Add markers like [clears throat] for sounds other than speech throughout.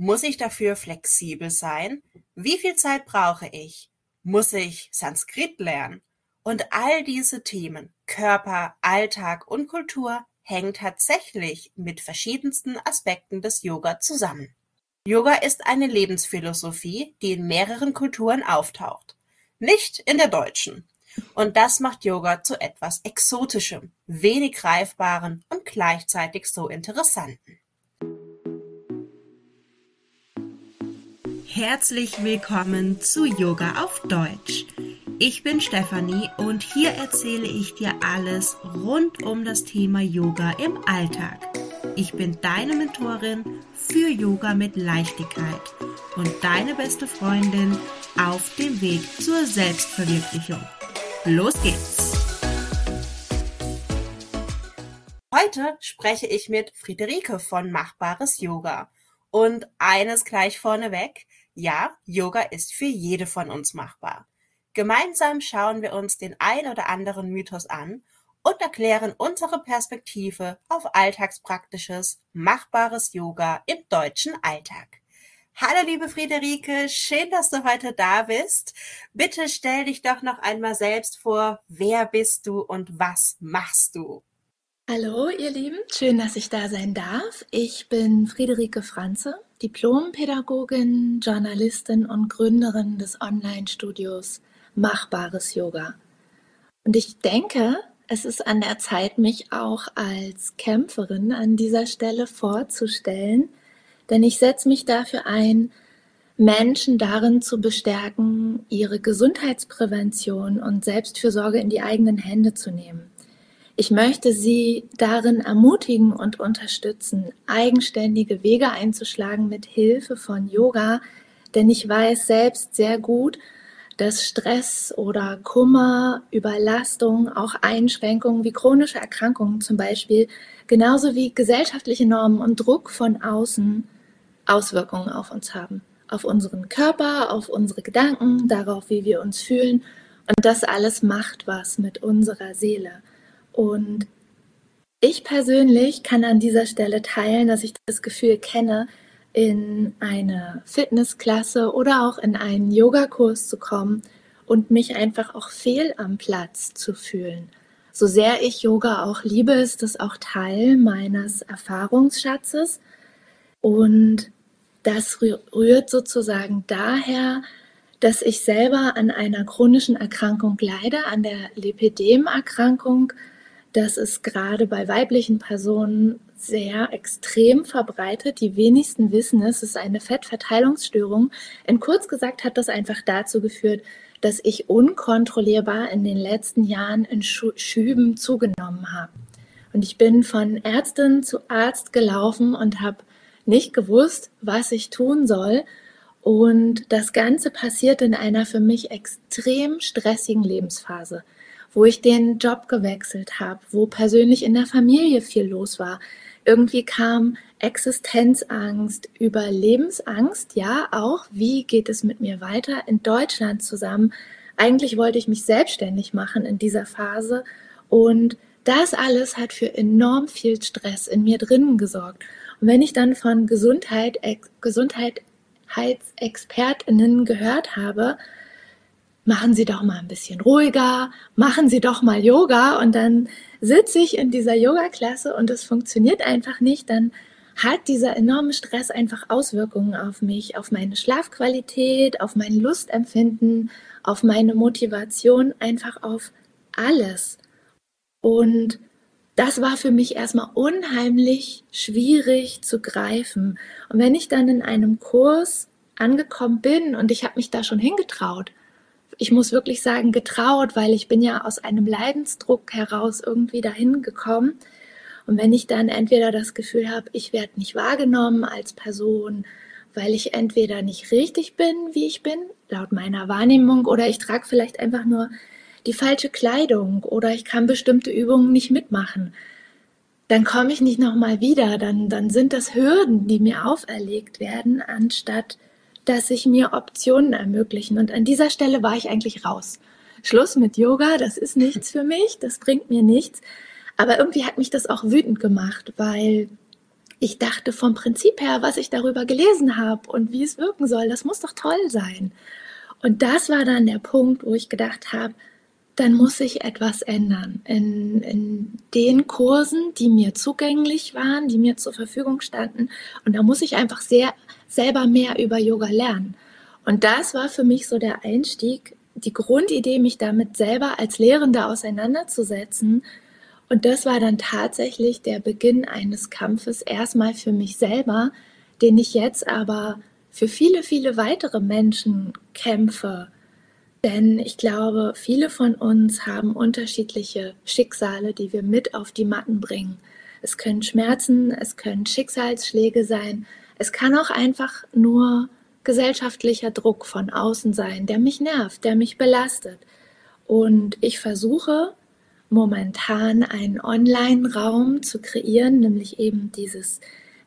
Muss ich dafür flexibel sein? Wie viel Zeit brauche ich? Muss ich Sanskrit lernen? Und all diese Themen, Körper, Alltag und Kultur, hängen tatsächlich mit verschiedensten Aspekten des Yoga zusammen. Yoga ist eine Lebensphilosophie, die in mehreren Kulturen auftaucht. Nicht in der deutschen. Und das macht Yoga zu etwas Exotischem, wenig Greifbaren und gleichzeitig so Interessanten. Herzlich willkommen zu Yoga auf Deutsch. Ich bin Stefanie und hier erzähle ich dir alles rund um das Thema Yoga im Alltag. Ich bin deine Mentorin für Yoga mit Leichtigkeit und deine beste Freundin auf dem Weg zur Selbstverwirklichung. Los geht's! Heute spreche ich mit Friederike von Machbares Yoga. Und eines gleich vorneweg, ja, Yoga ist für jede von uns machbar. Gemeinsam schauen wir uns den ein oder anderen Mythos an und erklären unsere Perspektive auf alltagspraktisches, machbares Yoga im deutschen Alltag. Hallo liebe Friederike, schön, dass du heute da bist. Bitte stell dich doch noch einmal selbst vor, wer bist du und was machst du? Hallo ihr Lieben, schön, dass ich da sein darf. Ich bin Friederike Franze, Diplompädagogin, Journalistin und Gründerin des Online-Studios Machbares Yoga. Und ich denke, es ist an der Zeit, mich auch als Kämpferin an dieser Stelle vorzustellen, denn ich setze mich dafür ein, Menschen darin zu bestärken, ihre Gesundheitsprävention und Selbstfürsorge in die eigenen Hände zu nehmen. Ich möchte Sie darin ermutigen und unterstützen, eigenständige Wege einzuschlagen mit Hilfe von Yoga, denn ich weiß selbst sehr gut, dass Stress oder Kummer, Überlastung, auch Einschränkungen wie chronische Erkrankungen zum Beispiel, genauso wie gesellschaftliche Normen und Druck von außen Auswirkungen auf uns haben. Auf unseren Körper, auf unsere Gedanken, darauf, wie wir uns fühlen. Und das alles macht was mit unserer Seele. Und ich persönlich kann an dieser Stelle teilen, dass ich das Gefühl kenne, in eine Fitnessklasse oder auch in einen Yogakurs zu kommen und mich einfach auch fehl am Platz zu fühlen. So sehr ich Yoga auch liebe, ist das auch Teil meines Erfahrungsschatzes und das rührt sozusagen daher, dass ich selber an einer chronischen Erkrankung leide, an der Lipidem-Erkrankung, das ist gerade bei weiblichen Personen sehr extrem verbreitet. Die wenigsten wissen es. Es ist eine Fettverteilungsstörung. In kurz gesagt hat das einfach dazu geführt, dass ich unkontrollierbar in den letzten Jahren in Schüben zugenommen habe. Und ich bin von Ärztin zu Arzt gelaufen und habe nicht gewusst, was ich tun soll. Und das Ganze passiert in einer für mich extrem stressigen Lebensphase wo ich den Job gewechselt habe, wo persönlich in der Familie viel los war. Irgendwie kam Existenzangst, Überlebensangst, ja auch, wie geht es mit mir weiter in Deutschland zusammen. Eigentlich wollte ich mich selbstständig machen in dieser Phase und das alles hat für enorm viel Stress in mir drinnen gesorgt. Und wenn ich dann von Gesundheit, Gesundheitsexpertinnen gehört habe, machen Sie doch mal ein bisschen ruhiger, machen Sie doch mal Yoga und dann sitze ich in dieser Yoga-Klasse und es funktioniert einfach nicht, dann hat dieser enorme Stress einfach Auswirkungen auf mich, auf meine Schlafqualität, auf mein Lustempfinden, auf meine Motivation, einfach auf alles. Und das war für mich erstmal unheimlich schwierig zu greifen. Und wenn ich dann in einem Kurs angekommen bin und ich habe mich da schon hingetraut, ich muss wirklich sagen, getraut, weil ich bin ja aus einem Leidensdruck heraus irgendwie dahin gekommen. Und wenn ich dann entweder das Gefühl habe, ich werde nicht wahrgenommen als Person, weil ich entweder nicht richtig bin, wie ich bin, laut meiner Wahrnehmung, oder ich trage vielleicht einfach nur die falsche Kleidung oder ich kann bestimmte Übungen nicht mitmachen, dann komme ich nicht nochmal wieder, dann, dann sind das Hürden, die mir auferlegt werden, anstatt dass sich mir Optionen ermöglichen. Und an dieser Stelle war ich eigentlich raus. Schluss mit Yoga, das ist nichts für mich, das bringt mir nichts. Aber irgendwie hat mich das auch wütend gemacht, weil ich dachte vom Prinzip her, was ich darüber gelesen habe und wie es wirken soll, das muss doch toll sein. Und das war dann der Punkt, wo ich gedacht habe, dann muss sich etwas ändern. In, in den Kursen, die mir zugänglich waren, die mir zur Verfügung standen. Und da muss ich einfach sehr selber mehr über Yoga lernen. Und das war für mich so der Einstieg, die Grundidee, mich damit selber als Lehrende auseinanderzusetzen. Und das war dann tatsächlich der Beginn eines Kampfes, erstmal für mich selber, den ich jetzt aber für viele, viele weitere Menschen kämpfe denn ich glaube, viele von uns haben unterschiedliche Schicksale, die wir mit auf die Matten bringen. Es können Schmerzen, es können Schicksalsschläge sein, es kann auch einfach nur gesellschaftlicher Druck von außen sein, der mich nervt, der mich belastet. Und ich versuche momentan einen Online-Raum zu kreieren, nämlich eben dieses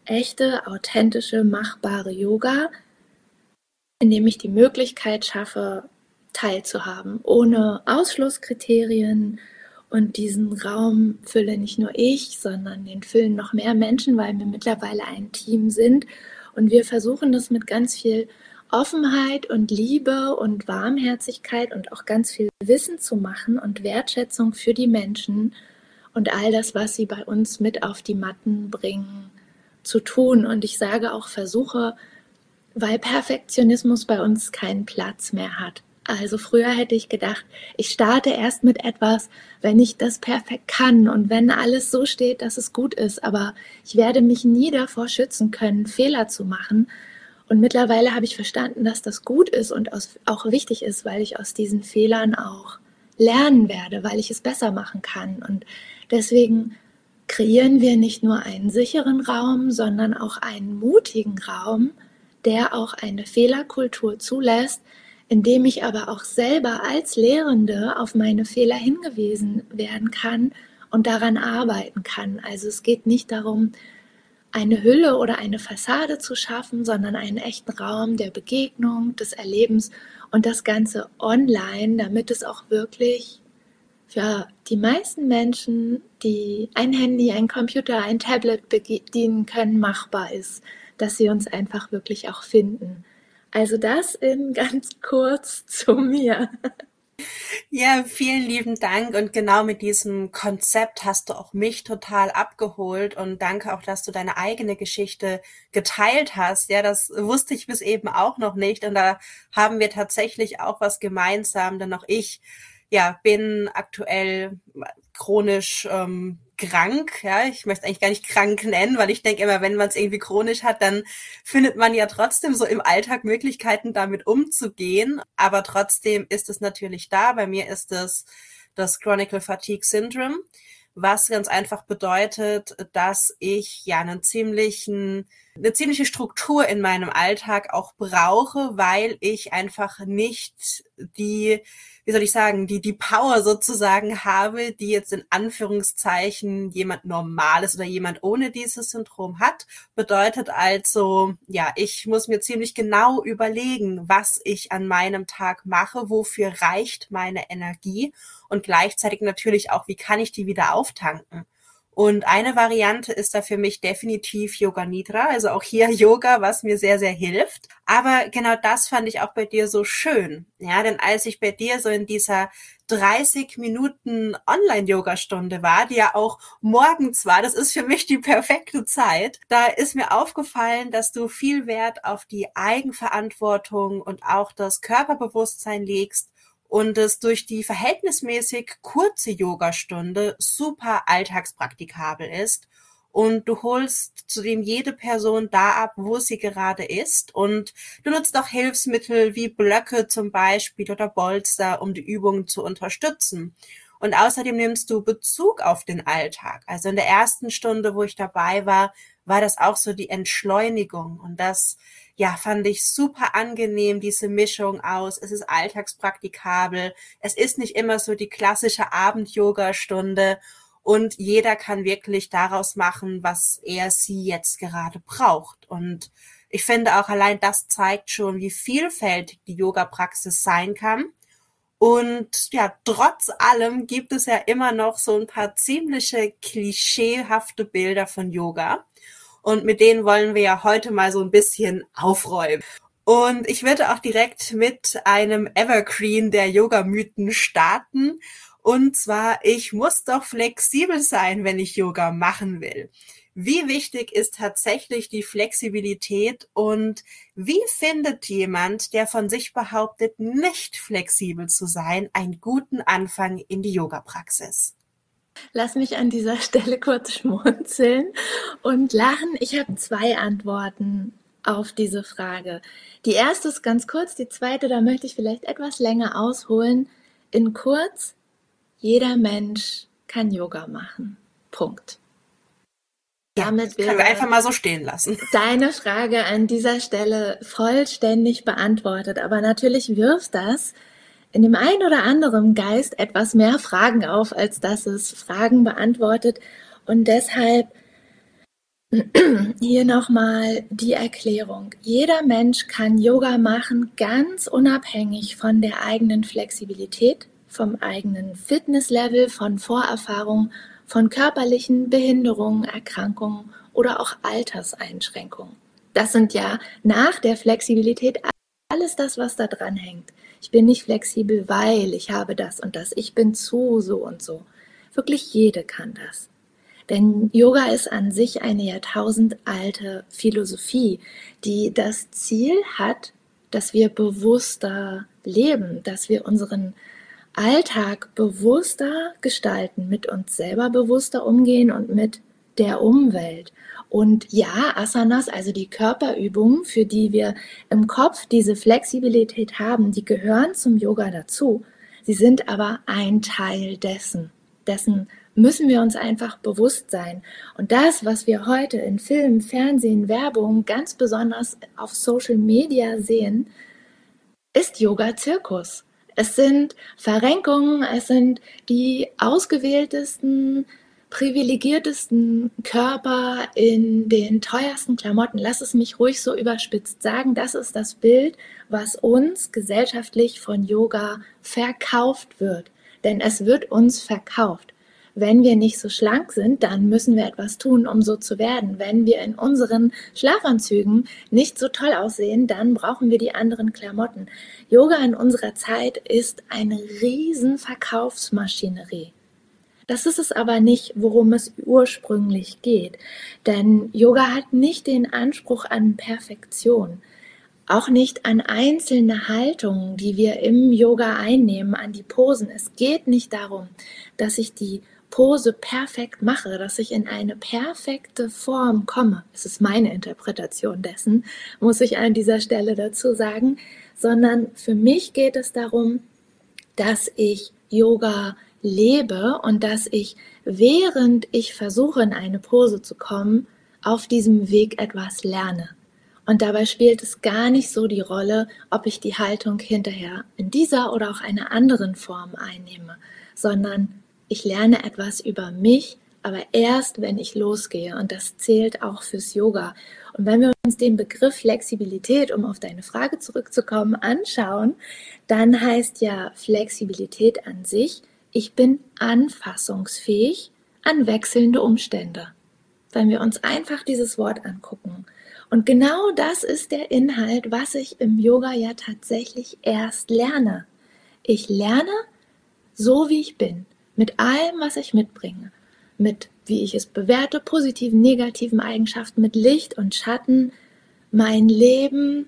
echte, authentische, machbare Yoga, in dem ich die Möglichkeit schaffe, teilzuhaben, ohne Ausschlusskriterien. Und diesen Raum fülle nicht nur ich, sondern den füllen noch mehr Menschen, weil wir mittlerweile ein Team sind. Und wir versuchen das mit ganz viel Offenheit und Liebe und Warmherzigkeit und auch ganz viel Wissen zu machen und Wertschätzung für die Menschen und all das, was sie bei uns mit auf die Matten bringen, zu tun. Und ich sage auch versuche, weil Perfektionismus bei uns keinen Platz mehr hat. Also früher hätte ich gedacht, ich starte erst mit etwas, wenn ich das perfekt kann und wenn alles so steht, dass es gut ist. Aber ich werde mich nie davor schützen können, Fehler zu machen. Und mittlerweile habe ich verstanden, dass das gut ist und auch wichtig ist, weil ich aus diesen Fehlern auch lernen werde, weil ich es besser machen kann. Und deswegen kreieren wir nicht nur einen sicheren Raum, sondern auch einen mutigen Raum, der auch eine Fehlerkultur zulässt, indem ich aber auch selber als Lehrende auf meine Fehler hingewiesen werden kann und daran arbeiten kann. Also es geht nicht darum, eine Hülle oder eine Fassade zu schaffen, sondern einen echten Raum der Begegnung, des Erlebens und das Ganze online, damit es auch wirklich für die meisten Menschen, die ein Handy, ein Computer, ein Tablet bedienen können, machbar ist, dass sie uns einfach wirklich auch finden. Also das in ganz kurz zu mir. Ja, vielen lieben Dank und genau mit diesem Konzept hast du auch mich total abgeholt und danke auch, dass du deine eigene Geschichte geteilt hast. Ja, das wusste ich bis eben auch noch nicht und da haben wir tatsächlich auch was gemeinsam, denn auch ich ja, bin aktuell chronisch ähm, krank, ja, ich möchte eigentlich gar nicht krank nennen, weil ich denke immer, wenn man es irgendwie chronisch hat, dann findet man ja trotzdem so im Alltag Möglichkeiten, damit umzugehen. Aber trotzdem ist es natürlich da. Bei mir ist es das Chronicle Fatigue Syndrome, was ganz einfach bedeutet, dass ich ja einen ziemlichen eine ziemliche Struktur in meinem Alltag auch brauche, weil ich einfach nicht die, wie soll ich sagen, die, die Power sozusagen habe, die jetzt in Anführungszeichen jemand Normales oder jemand ohne dieses Syndrom hat. Bedeutet also, ja, ich muss mir ziemlich genau überlegen, was ich an meinem Tag mache, wofür reicht meine Energie und gleichzeitig natürlich auch, wie kann ich die wieder auftanken. Und eine Variante ist da für mich definitiv Yoga Nidra, also auch hier [laughs] Yoga, was mir sehr, sehr hilft. Aber genau das fand ich auch bei dir so schön. Ja, denn als ich bei dir so in dieser 30 Minuten Online-Yoga-Stunde war, die ja auch morgens war, das ist für mich die perfekte Zeit, da ist mir aufgefallen, dass du viel Wert auf die Eigenverantwortung und auch das Körperbewusstsein legst und es durch die verhältnismäßig kurze Yogastunde super alltagspraktikabel ist und du holst zudem jede Person da ab, wo sie gerade ist und du nutzt auch Hilfsmittel wie Blöcke zum Beispiel oder Bolster, um die Übungen zu unterstützen. Und außerdem nimmst du Bezug auf den Alltag. Also in der ersten Stunde, wo ich dabei war, war das auch so die Entschleunigung und das ja, fand ich super angenehm, diese Mischung aus. Es ist alltagspraktikabel. Es ist nicht immer so die klassische Abend-Yoga-Stunde und jeder kann wirklich daraus machen, was er sie jetzt gerade braucht. Und ich finde auch allein das zeigt schon, wie vielfältig die Yoga-Praxis sein kann. Und ja, trotz allem gibt es ja immer noch so ein paar ziemliche klischeehafte Bilder von Yoga. Und mit denen wollen wir ja heute mal so ein bisschen aufräumen. Und ich würde auch direkt mit einem Evergreen der Yoga-Mythen starten. Und zwar, ich muss doch flexibel sein, wenn ich Yoga machen will. Wie wichtig ist tatsächlich die Flexibilität und wie findet jemand, der von sich behauptet, nicht flexibel zu sein, einen guten Anfang in die Yoga-Praxis? Lass mich an dieser [laughs] Stelle kurz schmunzeln und lachen. Ich habe zwei Antworten auf diese Frage. Die erste ist ganz kurz, die zweite, da möchte ich vielleicht etwas länger ausholen. In kurz, jeder Mensch kann Yoga machen. Punkt. Damit können wir einfach mal so stehen lassen. [laughs] Deine Frage an dieser Stelle vollständig beantwortet. Aber natürlich wirft das in dem einen oder anderen Geist etwas mehr Fragen auf, als dass es Fragen beantwortet. Und deshalb hier nochmal die Erklärung. Jeder Mensch kann Yoga machen, ganz unabhängig von der eigenen Flexibilität, vom eigenen Fitnesslevel, von Vorerfahrung von körperlichen Behinderungen, Erkrankungen oder auch Alterseinschränkungen. Das sind ja nach der Flexibilität alles das, was da dran hängt. Ich bin nicht flexibel, weil ich habe das und das. Ich bin zu so und so. Wirklich jede kann das. Denn Yoga ist an sich eine jahrtausendalte Philosophie, die das Ziel hat, dass wir bewusster leben, dass wir unseren Alltag bewusster gestalten, mit uns selber bewusster umgehen und mit der Umwelt. Und ja, Asanas, also die Körperübungen, für die wir im Kopf diese Flexibilität haben, die gehören zum Yoga dazu. Sie sind aber ein Teil dessen. Dessen müssen wir uns einfach bewusst sein. Und das, was wir heute in Film, Fernsehen, Werbung, ganz besonders auf Social Media sehen, ist Yoga-Zirkus. Es sind Verrenkungen, es sind die ausgewähltesten, privilegiertesten Körper in den teuersten Klamotten. Lass es mich ruhig so überspitzt sagen. Das ist das Bild, was uns gesellschaftlich von Yoga verkauft wird. Denn es wird uns verkauft. Wenn wir nicht so schlank sind, dann müssen wir etwas tun, um so zu werden. Wenn wir in unseren Schlafanzügen nicht so toll aussehen, dann brauchen wir die anderen Klamotten. Yoga in unserer Zeit ist eine riesen Verkaufsmaschinerie. Das ist es aber nicht, worum es ursprünglich geht. Denn Yoga hat nicht den Anspruch an Perfektion, auch nicht an einzelne Haltungen, die wir im Yoga einnehmen, an die Posen. Es geht nicht darum, dass ich die Pose perfekt mache, dass ich in eine perfekte Form komme. Es ist meine Interpretation dessen, muss ich an dieser Stelle dazu sagen, sondern für mich geht es darum, dass ich Yoga lebe und dass ich, während ich versuche, in eine Pose zu kommen, auf diesem Weg etwas lerne. Und dabei spielt es gar nicht so die Rolle, ob ich die Haltung hinterher in dieser oder auch einer anderen Form einnehme, sondern ich lerne etwas über mich, aber erst, wenn ich losgehe. Und das zählt auch fürs Yoga. Und wenn wir uns den Begriff Flexibilität, um auf deine Frage zurückzukommen, anschauen, dann heißt ja Flexibilität an sich, ich bin anfassungsfähig an wechselnde Umstände. Wenn wir uns einfach dieses Wort angucken. Und genau das ist der Inhalt, was ich im Yoga ja tatsächlich erst lerne. Ich lerne so, wie ich bin mit allem, was ich mitbringe, mit wie ich es bewerte, positiven, negativen Eigenschaften, mit Licht und Schatten, mein Leben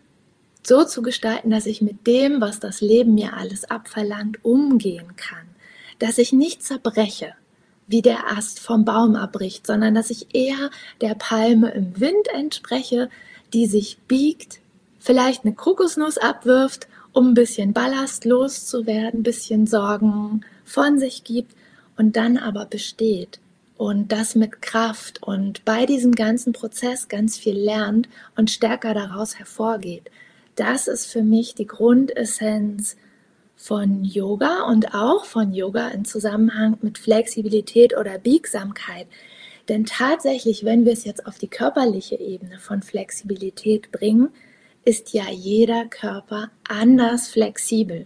so zu gestalten, dass ich mit dem, was das Leben mir alles abverlangt, umgehen kann. Dass ich nicht zerbreche, wie der Ast vom Baum abbricht, sondern dass ich eher der Palme im Wind entspreche, die sich biegt, vielleicht eine Kokosnuss abwirft, um ein bisschen Ballast loszuwerden, ein bisschen Sorgen von sich gibt und dann aber besteht und das mit Kraft und bei diesem ganzen Prozess ganz viel lernt und stärker daraus hervorgeht. Das ist für mich die Grundessenz von Yoga und auch von Yoga im Zusammenhang mit Flexibilität oder Biegsamkeit. Denn tatsächlich, wenn wir es jetzt auf die körperliche Ebene von Flexibilität bringen, ist ja jeder Körper anders flexibel.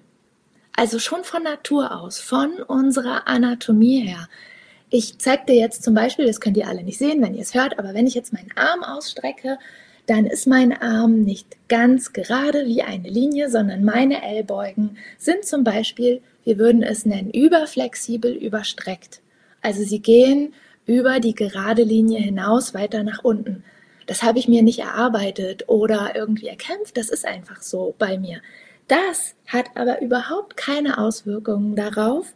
Also schon von Natur aus, von unserer Anatomie her, ich zeige dir jetzt zum Beispiel, das könnt ihr alle nicht sehen, wenn ihr es hört, aber wenn ich jetzt meinen Arm ausstrecke, dann ist mein Arm nicht ganz gerade wie eine Linie, sondern meine Ellbeugen sind zum Beispiel, wir würden es nennen, überflexibel überstreckt. Also sie gehen über die gerade Linie hinaus weiter nach unten. Das habe ich mir nicht erarbeitet oder irgendwie erkämpft, das ist einfach so bei mir. Das hat aber überhaupt keine Auswirkungen darauf,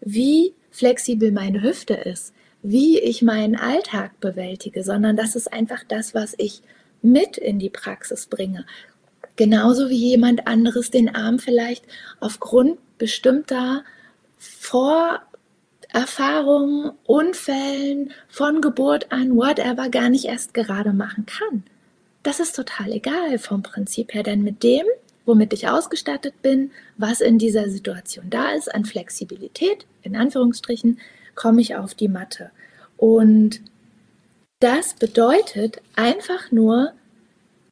wie flexibel meine Hüfte ist, wie ich meinen Alltag bewältige, sondern das ist einfach das, was ich mit in die Praxis bringe. Genauso wie jemand anderes den Arm vielleicht aufgrund bestimmter Vorerfahrungen, Unfällen, von Geburt an, whatever, gar nicht erst gerade machen kann. Das ist total egal vom Prinzip her, denn mit dem, womit ich ausgestattet bin, was in dieser Situation da ist, an Flexibilität, in Anführungsstrichen, komme ich auf die Matte. Und das bedeutet einfach nur,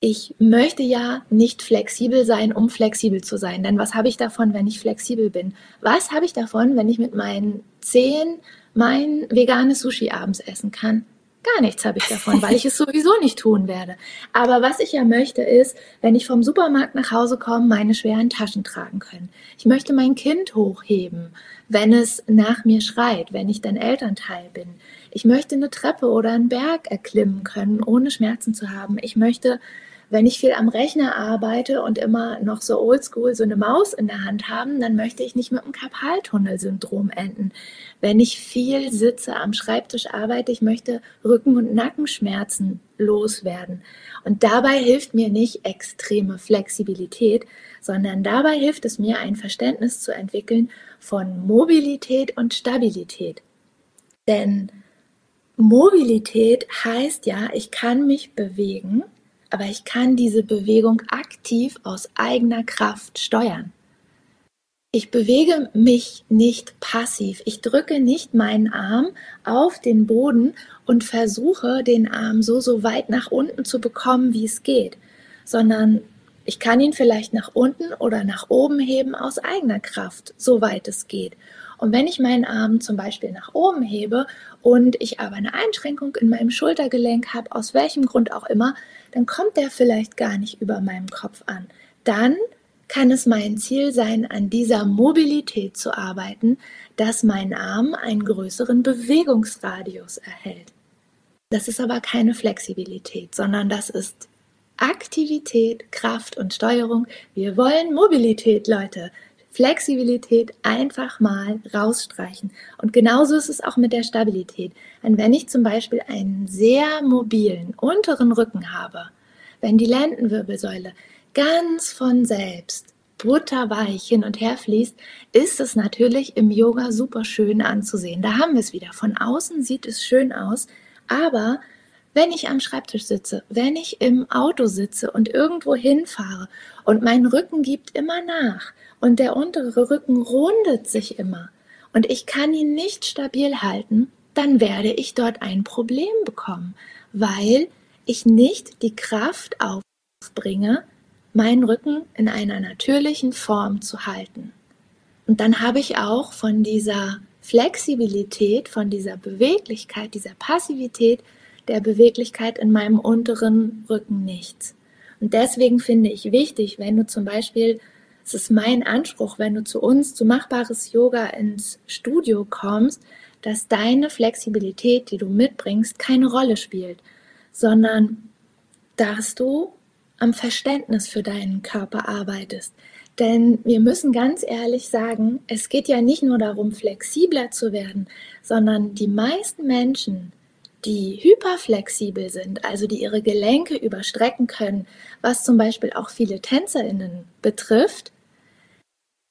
ich möchte ja nicht flexibel sein, um flexibel zu sein. Denn was habe ich davon, wenn ich flexibel bin? Was habe ich davon, wenn ich mit meinen Zehen mein veganes Sushi abends essen kann? Gar nichts habe ich davon, weil ich es sowieso nicht tun werde. Aber was ich ja möchte, ist, wenn ich vom Supermarkt nach Hause komme, meine schweren Taschen tragen können. Ich möchte mein Kind hochheben, wenn es nach mir schreit, wenn ich dann Elternteil bin. Ich möchte eine Treppe oder einen Berg erklimmen können, ohne Schmerzen zu haben. Ich möchte wenn ich viel am Rechner arbeite und immer noch so oldschool so eine Maus in der Hand haben, dann möchte ich nicht mit einem Karpaltunnelsyndrom enden. Wenn ich viel sitze am Schreibtisch arbeite, ich möchte Rücken- und Nackenschmerzen loswerden. Und dabei hilft mir nicht extreme Flexibilität, sondern dabei hilft es mir, ein Verständnis zu entwickeln von Mobilität und Stabilität. Denn Mobilität heißt ja, ich kann mich bewegen, aber ich kann diese Bewegung aktiv aus eigener Kraft steuern. Ich bewege mich nicht passiv. Ich drücke nicht meinen Arm auf den Boden und versuche, den Arm so, so weit nach unten zu bekommen, wie es geht, sondern ich kann ihn vielleicht nach unten oder nach oben heben aus eigener Kraft, soweit es geht. Und wenn ich meinen Arm zum Beispiel nach oben hebe und ich aber eine Einschränkung in meinem Schultergelenk habe, aus welchem Grund auch immer, dann kommt der vielleicht gar nicht über meinem Kopf an. Dann kann es mein Ziel sein, an dieser Mobilität zu arbeiten, dass mein Arm einen größeren Bewegungsradius erhält. Das ist aber keine Flexibilität, sondern das ist Aktivität, Kraft und Steuerung. Wir wollen Mobilität, Leute. Flexibilität einfach mal rausstreichen. Und genauso ist es auch mit der Stabilität. Denn wenn ich zum Beispiel einen sehr mobilen unteren Rücken habe, wenn die Lendenwirbelsäule ganz von selbst butterweich hin und her fließt, ist es natürlich im Yoga super schön anzusehen. Da haben wir es wieder. Von außen sieht es schön aus, aber wenn ich am Schreibtisch sitze, wenn ich im Auto sitze und irgendwo hinfahre und mein Rücken gibt immer nach und der untere Rücken rundet sich immer und ich kann ihn nicht stabil halten, dann werde ich dort ein Problem bekommen, weil ich nicht die Kraft aufbringe, meinen Rücken in einer natürlichen Form zu halten. Und dann habe ich auch von dieser Flexibilität, von dieser Beweglichkeit, dieser Passivität, der Beweglichkeit in meinem unteren Rücken nichts. Und deswegen finde ich wichtig, wenn du zum Beispiel es ist mein Anspruch, wenn du zu uns zu machbares Yoga ins Studio kommst, dass deine Flexibilität, die du mitbringst, keine Rolle spielt, sondern dass du am Verständnis für deinen Körper arbeitest. Denn wir müssen ganz ehrlich sagen, es geht ja nicht nur darum, flexibler zu werden, sondern die meisten Menschen, die hyperflexibel sind, also die ihre Gelenke überstrecken können, was zum Beispiel auch viele Tänzerinnen betrifft,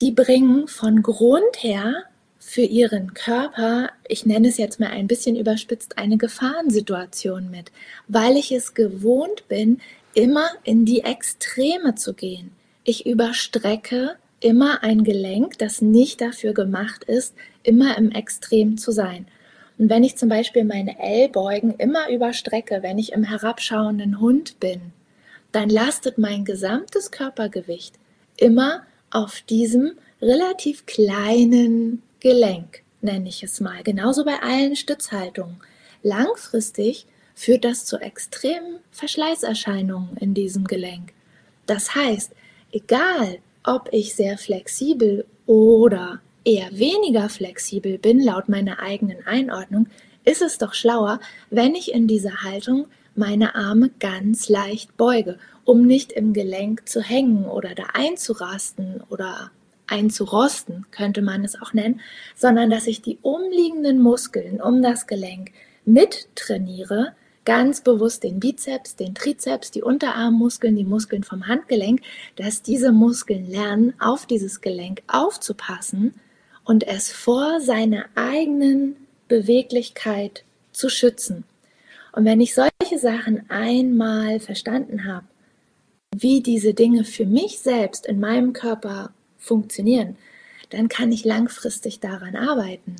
die bringen von Grund her für ihren Körper, ich nenne es jetzt mal ein bisschen überspitzt, eine Gefahrensituation mit, weil ich es gewohnt bin, immer in die Extreme zu gehen. Ich überstrecke immer ein Gelenk, das nicht dafür gemacht ist, immer im Extrem zu sein. Und wenn ich zum Beispiel meine Ellbeugen immer überstrecke, wenn ich im herabschauenden Hund bin, dann lastet mein gesamtes Körpergewicht immer auf diesem relativ kleinen Gelenk. nenne ich es mal. Genauso bei allen Stützhaltungen. Langfristig führt das zu extremen Verschleißerscheinungen in diesem Gelenk. Das heißt, egal ob ich sehr flexibel oder eher weniger flexibel bin, laut meiner eigenen Einordnung, ist es doch schlauer, wenn ich in dieser Haltung meine Arme ganz leicht beuge, um nicht im Gelenk zu hängen oder da einzurasten oder einzurosten, könnte man es auch nennen, sondern dass ich die umliegenden Muskeln um das Gelenk mittrainiere, ganz bewusst den Bizeps, den Trizeps, die Unterarmmuskeln, die Muskeln vom Handgelenk, dass diese Muskeln lernen, auf dieses Gelenk aufzupassen und es vor seiner eigenen Beweglichkeit zu schützen. Und wenn ich solche Sachen einmal verstanden habe, wie diese Dinge für mich selbst in meinem Körper funktionieren, dann kann ich langfristig daran arbeiten,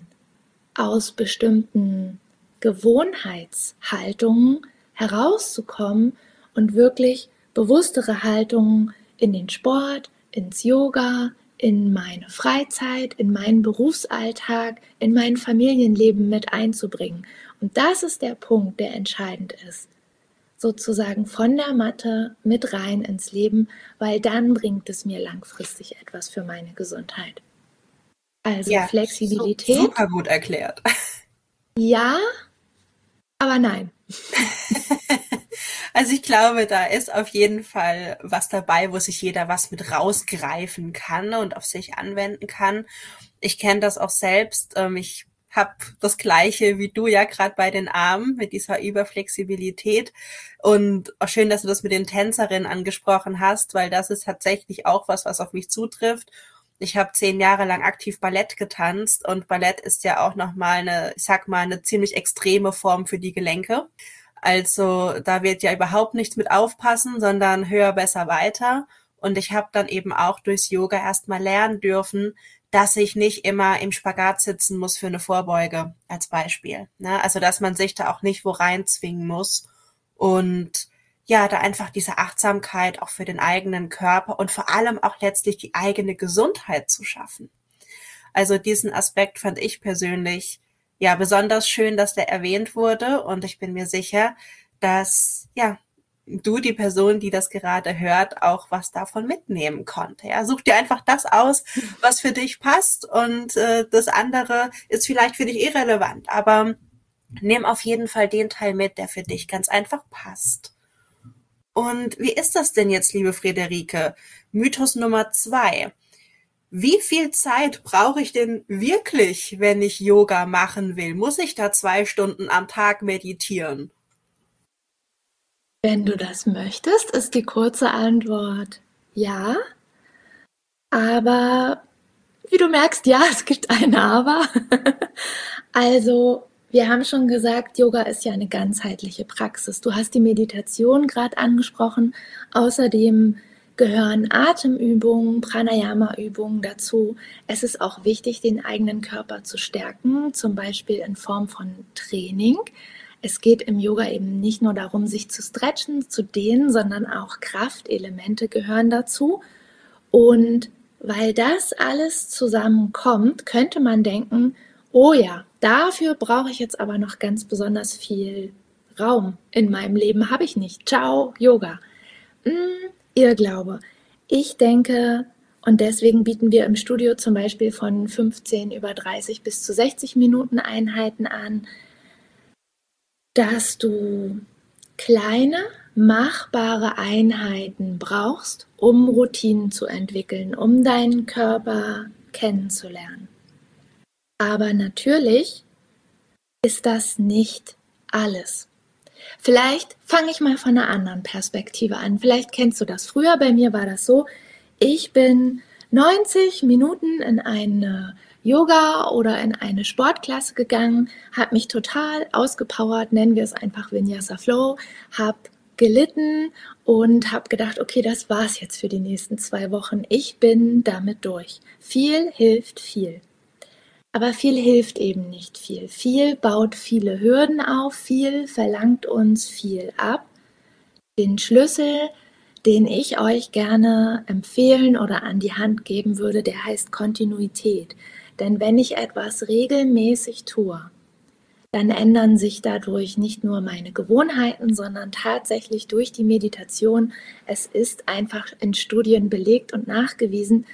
aus bestimmten Gewohnheitshaltungen herauszukommen und wirklich bewusstere Haltungen in den Sport, ins Yoga, in meine Freizeit, in meinen Berufsalltag, in mein Familienleben mit einzubringen. Und das ist der Punkt, der entscheidend ist. Sozusagen von der Matte mit rein ins Leben, weil dann bringt es mir langfristig etwas für meine Gesundheit. Also ja, Flexibilität. Super gut erklärt. [laughs] Ja, aber nein. [laughs] also ich glaube, da ist auf jeden Fall was dabei, wo sich jeder was mit rausgreifen kann und auf sich anwenden kann. Ich kenne das auch selbst. Ähm, ich habe das gleiche wie du ja gerade bei den Armen mit dieser Überflexibilität und auch schön, dass du das mit den Tänzerinnen angesprochen hast, weil das ist tatsächlich auch was, was auf mich zutrifft ich habe zehn Jahre lang aktiv Ballett getanzt und Ballett ist ja auch nochmal eine, ich sag mal, eine ziemlich extreme Form für die Gelenke. Also da wird ja überhaupt nichts mit aufpassen, sondern höher, besser, weiter. Und ich habe dann eben auch durchs Yoga erstmal lernen dürfen, dass ich nicht immer im Spagat sitzen muss für eine Vorbeuge als Beispiel. Ne? Also dass man sich da auch nicht wo reinzwingen muss. Und ja, da einfach diese Achtsamkeit auch für den eigenen Körper und vor allem auch letztlich die eigene Gesundheit zu schaffen. Also diesen Aspekt fand ich persönlich ja besonders schön, dass der erwähnt wurde und ich bin mir sicher, dass ja du die Person, die das gerade hört, auch was davon mitnehmen konnte. Ja, such dir einfach das aus, was für dich passt und äh, das andere ist vielleicht für dich irrelevant, aber nimm auf jeden Fall den Teil mit, der für dich ganz einfach passt. Und wie ist das denn jetzt, liebe Friederike? Mythos Nummer zwei. Wie viel Zeit brauche ich denn wirklich, wenn ich Yoga machen will? Muss ich da zwei Stunden am Tag meditieren? Wenn du das möchtest, ist die kurze Antwort ja. Aber wie du merkst, ja, [laughs] es gibt ein Aber. [laughs] also wir haben schon gesagt, Yoga ist ja eine ganzheitliche Praxis. Du hast die Meditation gerade angesprochen. Außerdem gehören Atemübungen, Pranayama-Übungen dazu. Es ist auch wichtig, den eigenen Körper zu stärken, zum Beispiel in Form von Training. Es geht im Yoga eben nicht nur darum, sich zu stretchen, zu dehnen, sondern auch Kraftelemente gehören dazu. Und weil das alles zusammenkommt, könnte man denken, oh ja, Dafür brauche ich jetzt aber noch ganz besonders viel Raum in meinem Leben. Habe ich nicht. Ciao, Yoga. Hm, Irrglaube. Ich denke, und deswegen bieten wir im Studio zum Beispiel von 15 über 30 bis zu 60 Minuten Einheiten an, dass du kleine, machbare Einheiten brauchst, um Routinen zu entwickeln, um deinen Körper kennenzulernen. Aber natürlich ist das nicht alles. Vielleicht fange ich mal von einer anderen Perspektive an. Vielleicht kennst du das. Früher bei mir war das so, ich bin 90 Minuten in eine Yoga oder in eine Sportklasse gegangen, habe mich total ausgepowert, nennen wir es einfach Vinyasa Flow, habe gelitten und habe gedacht, okay, das war's jetzt für die nächsten zwei Wochen. Ich bin damit durch. Viel hilft viel. Aber viel hilft eben nicht viel. Viel baut viele Hürden auf, viel verlangt uns viel ab. Den Schlüssel, den ich euch gerne empfehlen oder an die Hand geben würde, der heißt Kontinuität. Denn wenn ich etwas regelmäßig tue, dann ändern sich dadurch nicht nur meine Gewohnheiten, sondern tatsächlich durch die Meditation. Es ist einfach in Studien belegt und nachgewiesen,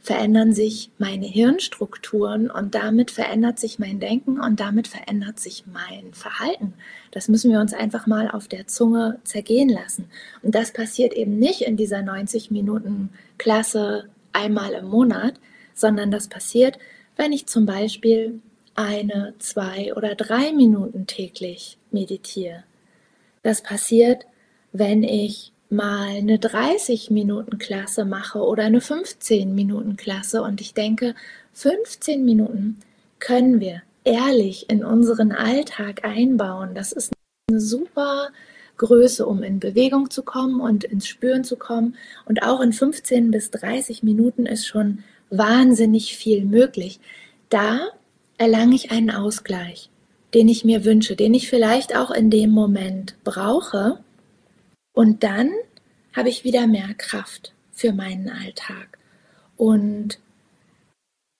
verändern sich meine Hirnstrukturen und damit verändert sich mein Denken und damit verändert sich mein Verhalten. Das müssen wir uns einfach mal auf der Zunge zergehen lassen. Und das passiert eben nicht in dieser 90 Minuten Klasse einmal im Monat, sondern das passiert, wenn ich zum Beispiel eine, zwei oder drei Minuten täglich meditiere. Das passiert, wenn ich mal eine 30 Minuten Klasse mache oder eine 15 Minuten Klasse und ich denke, 15 Minuten können wir ehrlich in unseren Alltag einbauen. Das ist eine super Größe, um in Bewegung zu kommen und ins Spüren zu kommen. Und auch in 15 bis 30 Minuten ist schon wahnsinnig viel möglich. Da erlange ich einen Ausgleich, den ich mir wünsche, den ich vielleicht auch in dem Moment brauche, und dann habe ich wieder mehr Kraft für meinen Alltag. Und